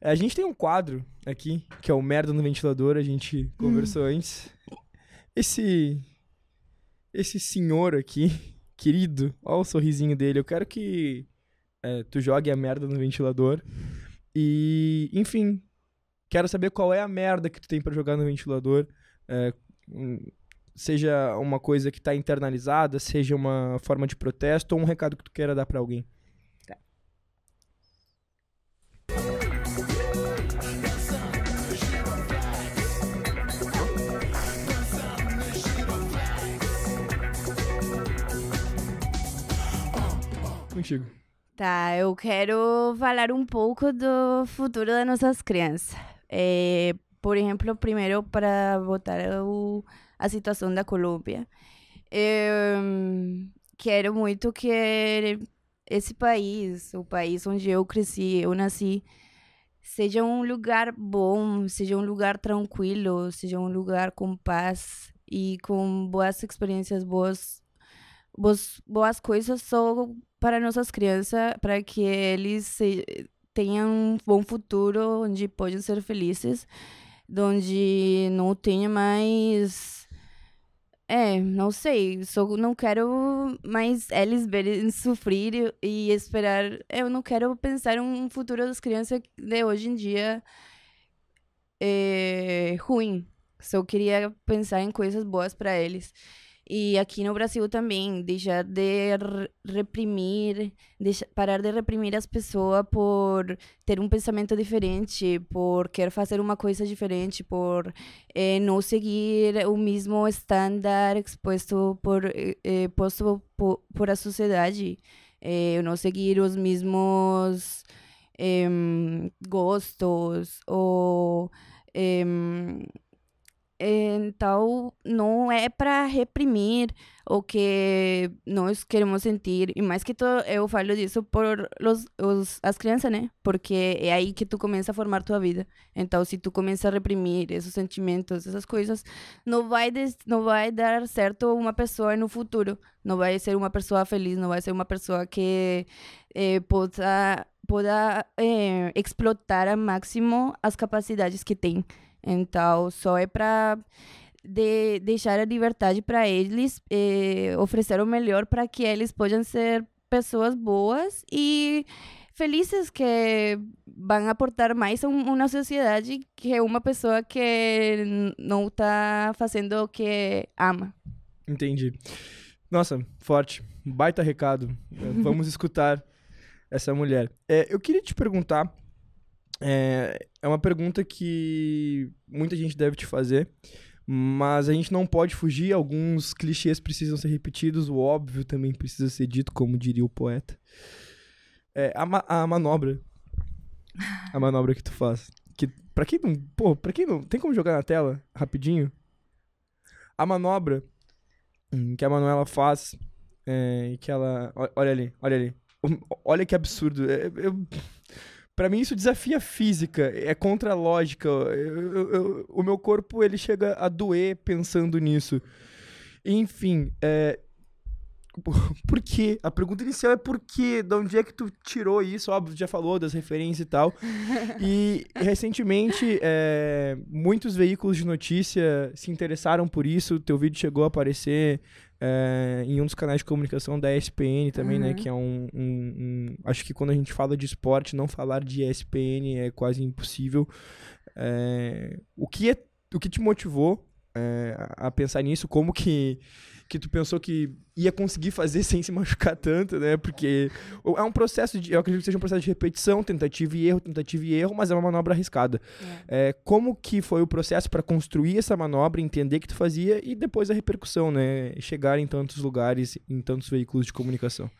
Speaker 2: A gente tem um quadro aqui, que é o Merda no Ventilador, a gente conversou antes. Esse esse senhor aqui, querido, olha o sorrisinho dele. Eu quero que é, tu jogue a merda no ventilador. E, enfim, quero saber qual é a merda que tu tem pra jogar no ventilador. É, hum, seja uma coisa que tá internalizada, seja uma forma de protesto ou um recado que tu queira dar pra alguém. Contigo.
Speaker 3: Tá, eu quero falar um pouco do futuro das nossas crianças. É, por exemplo, primeiro para botar a situação da Colômbia. Quero muito que esse país, o país onde eu cresci, eu nasci, seja um lugar bom, seja um lugar tranquilo, seja um lugar com paz e com boas experiências, boas, boas, boas coisas só para nossas crianças, para que eles tenham um bom futuro, onde podem ser felizes, onde não tenha mais. É, não sei, só não quero mais eles verem sofrer e- esperar. Eu não quero pensar um futuro das crianças de hoje em dia é, ruim. Só queria pensar em coisas boas para eles. E aqui no Brasil também, deixar de re- reprimir, deixa, parar de reprimir as pessoas por ter um pensamento diferente, por querer fazer uma coisa diferente, por eh, não seguir o mesmo estándar exposto por, eh, eh, posto por, por a sociedade, não seguir os mesmos gostos ou Então, não é para reprimir o que nós queremos sentir. E mais que tudo, eu falo disso por los, os, as crianças, né? Porque é aí que tu começa a formar tua vida. Então, se tu começa a reprimir esses sentimentos, essas coisas, não vai, des, não vai dar certo uma pessoa no futuro. Não vai ser uma pessoa feliz, não vai ser uma pessoa que eh, possa, possa eh, explotar ao máximo as capacidades que tem. Então, só é para de deixar a liberdade para eles, eh, oferecer o melhor para que eles possam ser pessoas boas e felizes que vão aportar mais a uma sociedade que uma pessoa que não está fazendo o que ama.
Speaker 2: Entendi. Nossa, forte. Baita recado. Vamos escutar essa mulher. É, eu queria te perguntar é, é uma pergunta que muita gente deve te fazer, mas a gente não pode fugir. Alguns clichês precisam ser repetidos, o óbvio também precisa ser dito, como diria o poeta. É, a, ma a manobra. A manobra que tu faz. Que, pra quem não. Pô, pra quem não. Tem como jogar na tela rapidinho? A manobra hum, que a Manuela faz. É, que ela. Olha ali, olha ali. Olha que absurdo. É, eu, para mim isso desafia a física, é contra a lógica. Eu, eu, eu, o meu corpo ele chega a doer pensando nisso. Enfim, é, por quê? A pergunta inicial é por quê? De onde é que tu tirou isso? Óbvio, já falou das referências e tal. E recentemente, é, muitos veículos de notícia se interessaram por isso. Teu vídeo chegou a aparecer é, em um dos canais de comunicação da ESPN também, né, uhum. né? Que é um, um, um, Acho que quando a gente fala de esporte, não falar de ESPN é quase impossível. É, o, que é, o que te motivou é, a pensar nisso? Como que que tu pensou que ia conseguir fazer sem se machucar tanto, né? Porque é um processo de, eu acredito que seja um processo de repetição, tentativa e erro, tentativa e erro, mas é uma manobra arriscada. É. É, como que foi o processo para construir essa manobra, entender que tu fazia e depois a repercussão, né? Chegar em tantos lugares, em tantos veículos de comunicação.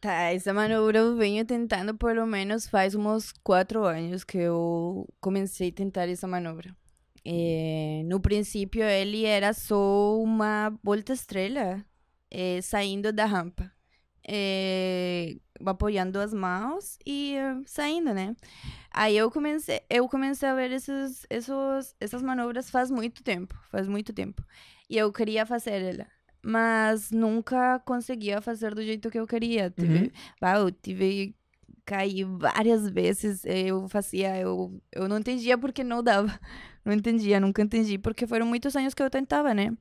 Speaker 3: Tá, essa manobra eu venho tentando pelo menos faz uns quatro anos que eu comecei a tentar essa manobra. É, no princípio, ele era só uma volta estrela é, saindo da rampa, é, apoiando as mãos e saindo, né? Aí eu comecei, eu comecei a ver esses, esses, essas manobras faz muito tempo, faz muito tempo. E eu queria fazer ela mas nunca conseguia fazer do jeito que eu queria. Tive, uhum. eu tive caí várias vezes, eu fazia, eu, eu não entendia porque não dava. Não entendia, nunca entendi, porque foram muitos anos que eu tentava, né?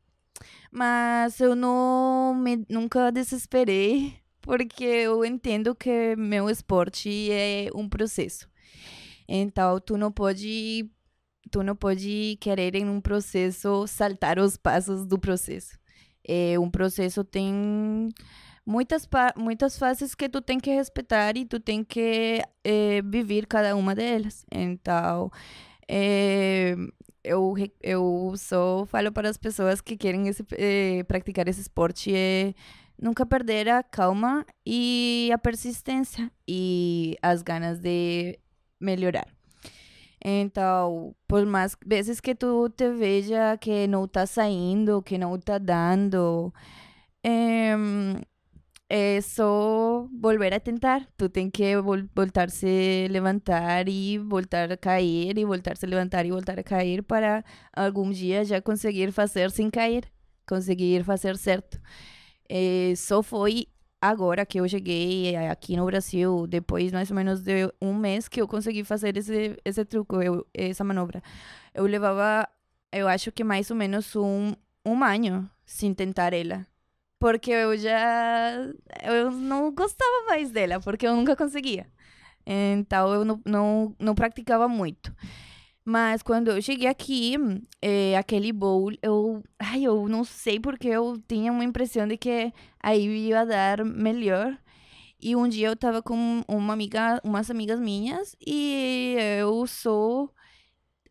Speaker 3: Mas eu não me, nunca desesperei, porque eu entendo que meu esporte é um processo. Então, tu não pode tu não pode querer em um processo saltar os passos do processo. É, um processo tem muitas muitas fases que tu tem que respeitar e tu tem que é, viver cada uma delas. Então, é, eu, eu só falo para as pessoas que querem esse, é, praticar esse esporte é nunca perder a calma e a persistência e as ganas de melhorar. Então, por mais vezes que tu te veja que não está saindo, que não está dando, é, só volver a tentar. Tu tem que vol voltar se levantar e voltar a cair e voltar se levantar e voltar a cair para algum dia já conseguir fazer sem cair, conseguir fazer certo. É, só foi agora que eu cheguei aqui no Brasil, depois mais ou menos de um mês que eu consegui fazer esse esse eu, essa manobra. Eu levava, eu acho que mais ou menos um um ano sem tentar ela porque eu já eu não gostava mais dela, porque eu nunca conseguia. Então eu não, não, não praticava muito. Mas quando eu cheguei aqui, é, aquele bowl, eu, ai, eu não sei porque eu tinha uma impressão de que aí ia dar melhor. E um dia eu tava com uma amiga, umas amigas minhas e eu só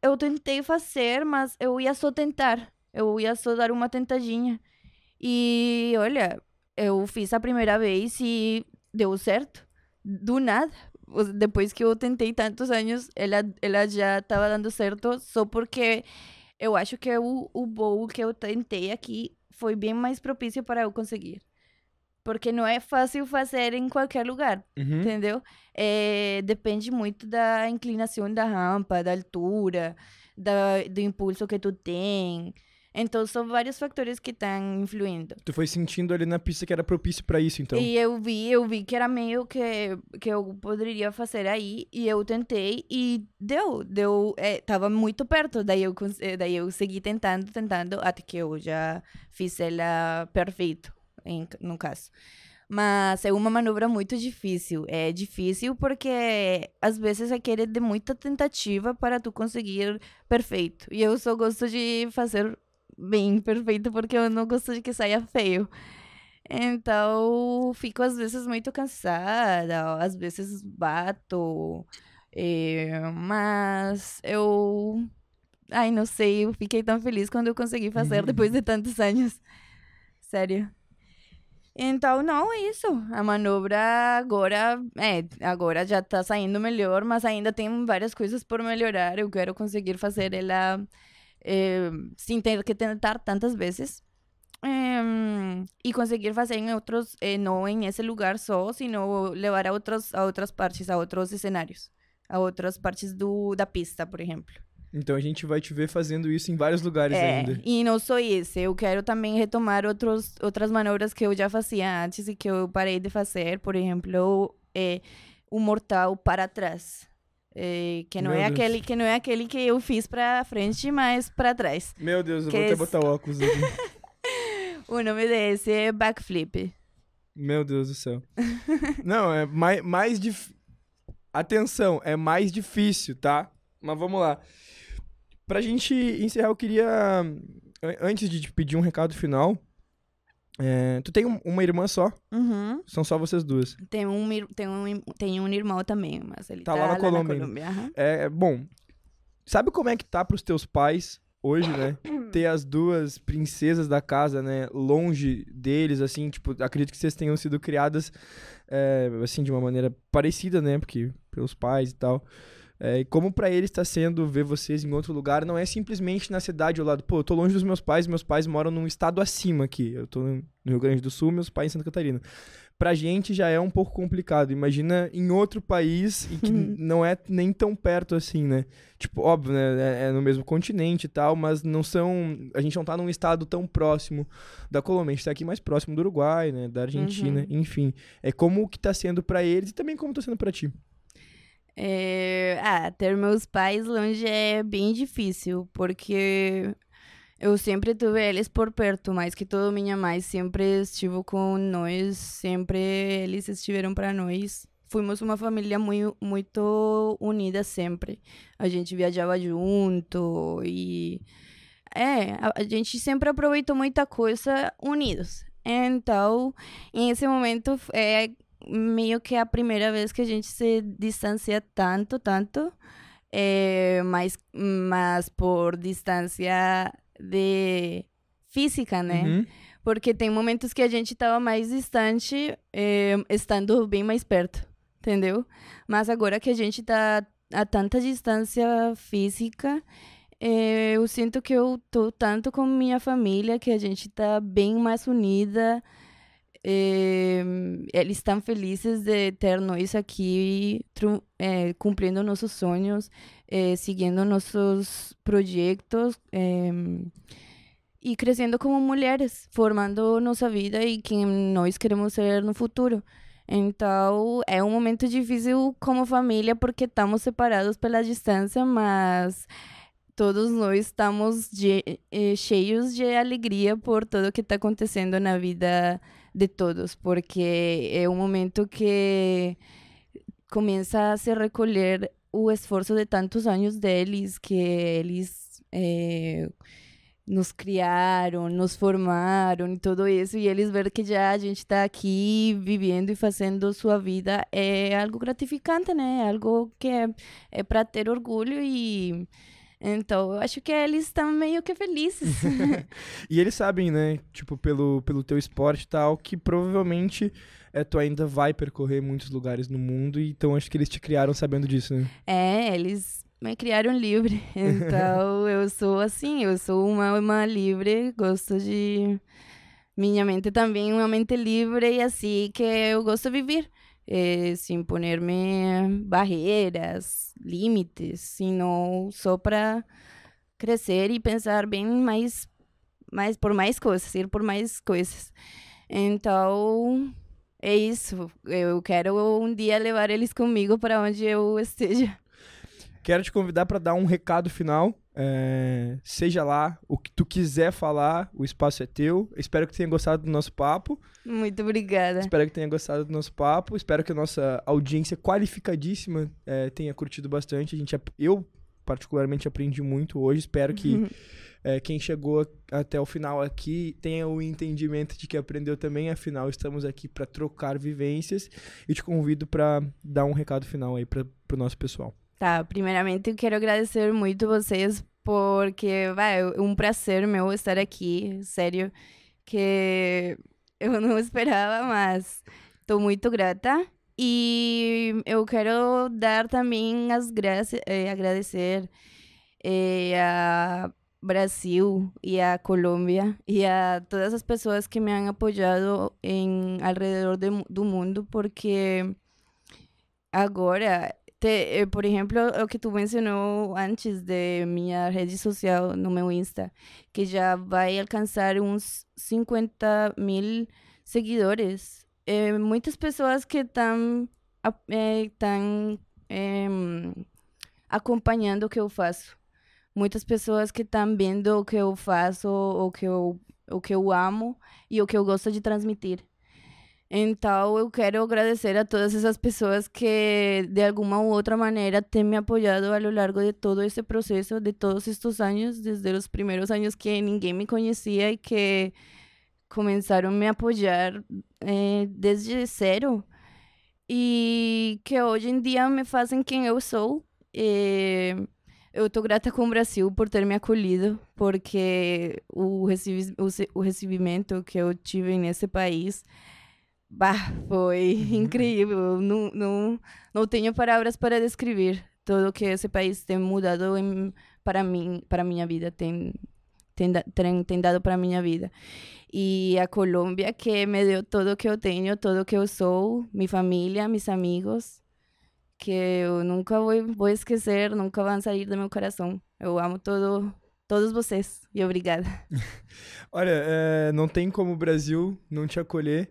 Speaker 3: eu tentei fazer, mas eu ia só tentar. Eu ia só dar uma tentadinha. E olha, eu fiz a primeira vez e deu certo. Do nada. Depois que eu tentei tantos anos, ela, ela já estava dando certo só porque eu acho que o, o bowl que eu tentei aqui foi bem mais propício para eu conseguir. Porque não é fácil fazer em qualquer lugar,
Speaker 2: Uhum.
Speaker 3: entendeu? É, depende muito da inclinação da rampa, da altura, da, do impulso que tu tem. Então, são vários fatores que estão influindo.
Speaker 2: Tu foi sentindo ali na pista que era propício pra isso, então.
Speaker 3: E eu vi, eu vi que era meio que, que eu poderia fazer aí, e eu tentei, e deu, deu, é, tava muito perto, daí eu, eh, daí eu segui tentando, tentando, até que eu já fiz ela perfeito, em, no caso. Mas é uma manobra muito difícil, é difícil porque às vezes requer de muita tentativa para tu conseguir perfeito, e eu só gosto de fazer bem perfeito porque eu não gosto de que saia feio. Então, fico às vezes muito cansada, às vezes bato, eh, mas eu. Ai, não sei, eu fiquei tão feliz quando eu consegui fazer depois de tantos anos. Sério. Então, não, é isso. A manobra agora, é, agora já tá saindo melhor, mas ainda tem várias coisas por melhorar. Eu quero conseguir fazer ela eh, sem ter que tentar tantas vezes. Em, e conseguir fazer em outros, eh, não em esse lugar só, sino levar a outros, a outras partes, a outros cenários, a outras partes do, da pista, por exemplo.
Speaker 2: Então a gente vai te ver fazendo isso em vários lugares
Speaker 3: É,
Speaker 2: ainda.
Speaker 3: e não só isso, eu quero também retomar outros, outras manobras que eu já fazia antes e que eu parei de fazer, por exemplo, é, o mortal para trás. É, que, não
Speaker 2: Meu
Speaker 3: é
Speaker 2: Deus.
Speaker 3: aquele, que não é aquele que eu fiz para frente, mas para trás.
Speaker 2: Meu Deus, eu
Speaker 3: Que
Speaker 2: vou até
Speaker 3: esse-
Speaker 2: botar o óculos aqui.
Speaker 3: O nome desse é backflip.
Speaker 2: Meu Deus do céu. Não, é mais, mais difícil. Atenção, é mais difícil, tá? Mas vamos lá. Pra gente encerrar, eu queria. an- Antes de te pedir um recado final. É, tu tem um- uma irmã só?
Speaker 3: Uhum.
Speaker 2: São só vocês duas.
Speaker 3: Tem um, tem, um, tem um irmão também, mas ele
Speaker 2: Tá
Speaker 3: tá,
Speaker 2: lá na
Speaker 3: lá
Speaker 2: Colômbia
Speaker 3: na. Colômbia. aham.
Speaker 2: É, bom. Sabe como é que tá pros teus pais hoje, né? Ter as duas princesas da casa, né? Longe deles, assim, tipo, acredito que vocês tenham sido criadas, é, assim, de uma maneira parecida, né? Porque pelos pais e tal. É, e como pra eles tá sendo ver vocês em outro lugar, não é simplesmente na cidade ao lado. Pô, eu tô longe dos meus pais, meus pais moram num estado acima aqui. Eu tô no Rio Grande do Sul, meus pais em Santa Catarina. Pra gente já é um pouco complicado. Imagina em outro país e que
Speaker 3: Uhum.
Speaker 2: não é nem tão perto assim, né? Tipo, óbvio, né? É, é no mesmo continente e tal, mas não são. A gente não tá num estado tão próximo da Colômbia. A gente tá aqui mais próximo do Uruguai, né? Da Argentina, enfim. É como que tá sendo pra eles e também como tá sendo pra ti.
Speaker 3: É, ah, ter meus pais longe é bem difícil, porque eu sempre tive eles por perto, mais que tudo minha mãe sempre estive com nós, sempre eles estiveram para nós. Fomos uma família muito, muito unida sempre. A gente viajava junto e é, a gente sempre aproveitou muita coisa unidos. Então, em esse momento é meio que a primeira vez que a gente se distancia tanto, tanto, é, mas, mas por distância de física, né?
Speaker 2: Uhum.
Speaker 3: Porque tem momentos que a gente estava mais distante, eh, estando bem mais perto, entendeu? Mas agora que a gente tá a tanta distância física, eh, eu sinto que eu tô tanto com minha família, que a gente tá bem mais unida. Eh, eles estão felizes de ter nós aqui, eh, cumprindo nossos sonhos, eh, seguindo nossos projetos. em, e crescendo como mulheres, formando nossa vida e quem nós queremos ser no futuro. Então, é um momento difícil como família porque estamos separados pela distância, mas todos nós estamos de- cheios de alegria por tudo que está acontecendo na vida de todos, porque é um momento que começa a se recolher o esforço de tantos anos deles, que eles eh, nos criaram, nos formaram e tudo isso, e eles ver que já a gente está aqui vivendo e fazendo sua vida é algo gratificante, né? É algo que é, é para ter orgulho e então eu acho que eles estão meio que felizes.
Speaker 2: E eles sabem, né? Tipo, pelo, pelo teu esporte e tal, que provavelmente é, tu ainda vai percorrer muitos lugares no mundo, então acho que eles te criaram sabendo disso, né?
Speaker 3: É, eles me criaram livre. Então, eu sou assim, eu sou uma alma livre, gosto de... Minha mente também é uma mente livre e assim que eu gosto de viver. Eh, sem poner-me barreiras, limites, sino só para crescer e pensar bem mais, mais por mais coisas, ir por mais coisas. Então, é isso. Eu quero um dia levar eles comigo para onde eu esteja.
Speaker 2: Quero te convidar para dar um recado final. É, seja lá o que tu quiser falar, o espaço é teu. Espero que tenha gostado do nosso papo.
Speaker 3: Muito obrigada.
Speaker 2: Espero que tenha gostado do nosso papo. Espero que a nossa audiência qualificadíssima é, tenha curtido bastante. A gente, eu, particularmente, aprendi muito hoje. Espero que é, quem chegou até o final aqui tenha o entendimento de que aprendeu também. Afinal, estamos aqui para trocar vivências. E te convido para dar um recado final aí para o nosso pessoal.
Speaker 3: Tá, primeiramente eu quero agradecer muito vocês porque vai, é um prazer meu estar aqui, sério, que eu não esperava, mas estou muito grata. E eu quero dar também as graças, eh, agradecer eh, a Brasil e a Colômbia e a todas as pessoas que me han apoiado em alrededor de, do mundo, porque agora te, eh, por exemplo, o que tu mencionou antes de minha rede social no meu Insta, que já vai alcançar uns 50 mil seguidores. Eh, pessoas que estão estão eh, acompanhando o que eu faço. Muitas pessoas que estão vendo o que eu faço, o que eu, o que eu amo e o que eu gosto de transmitir. Então, eu quero agradecer a todas essas pessoas que, de alguma ou outra maneira, têm me apoiado ao longo de todo esse processo, de todos estes anos, desde os primeiros anos que ninguém me conhecia e que começaram a me apoiar eh, desde zero. E que hoje em dia me fazem quem eu sou. E eu estou grata com o Brasil por ter me acolhido, porque o, recebi que eu tive nesse país Bah, foi uhum. incrível. Não, não, não tenho palavras para descrever tudo que esse país tem mudado em, para mim, para minha vida, tem, tem, tem, tem dado para minha vida. E a Colômbia que me deu tudo que eu tenho, tudo que eu sou, minha família, meus amigos, que eu nunca vou, vou esquecer, nunca vão sair do meu coração. Eu amo todo todos vocês. E obrigada.
Speaker 2: Olha, é, não tem como o Brasil não te acolher.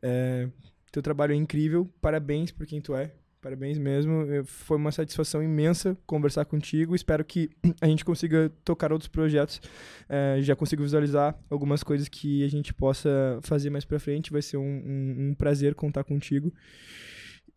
Speaker 2: É, teu trabalho é incrível. Parabéns por quem tu é. Parabéns mesmo. Foi uma satisfação imensa conversar contigo. Espero que a gente consiga tocar outros projetos. É, já consigo visualizar algumas coisas que a gente possa fazer mais pra frente. Vai ser um, um, um prazer contar contigo.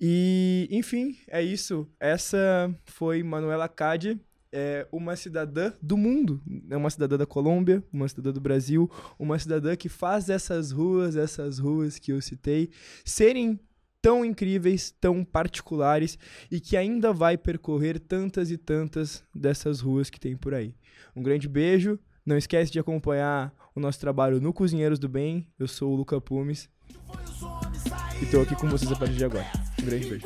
Speaker 2: E, enfim, é isso. Essa foi Manuela Cade é uma cidadã do mundo, é uma cidadã da Colômbia, uma cidadã do Brasil, uma cidadã que faz essas ruas, essas ruas que eu citei, serem tão incríveis, tão particulares e que ainda vai percorrer tantas e tantas dessas ruas que tem por aí. Um grande beijo, não esquece de acompanhar o nosso trabalho no Cozinheiros do Bem. Eu sou o Luca Pumes e estou aqui com vocês a partir de agora. Um grande beijo.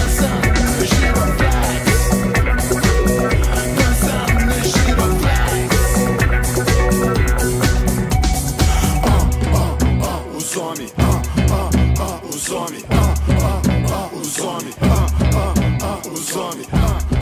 Speaker 2: os homens, ah, ah, ah, os homens, ah, ah, ah, os homens, ah, ah, ah, os homens, ah,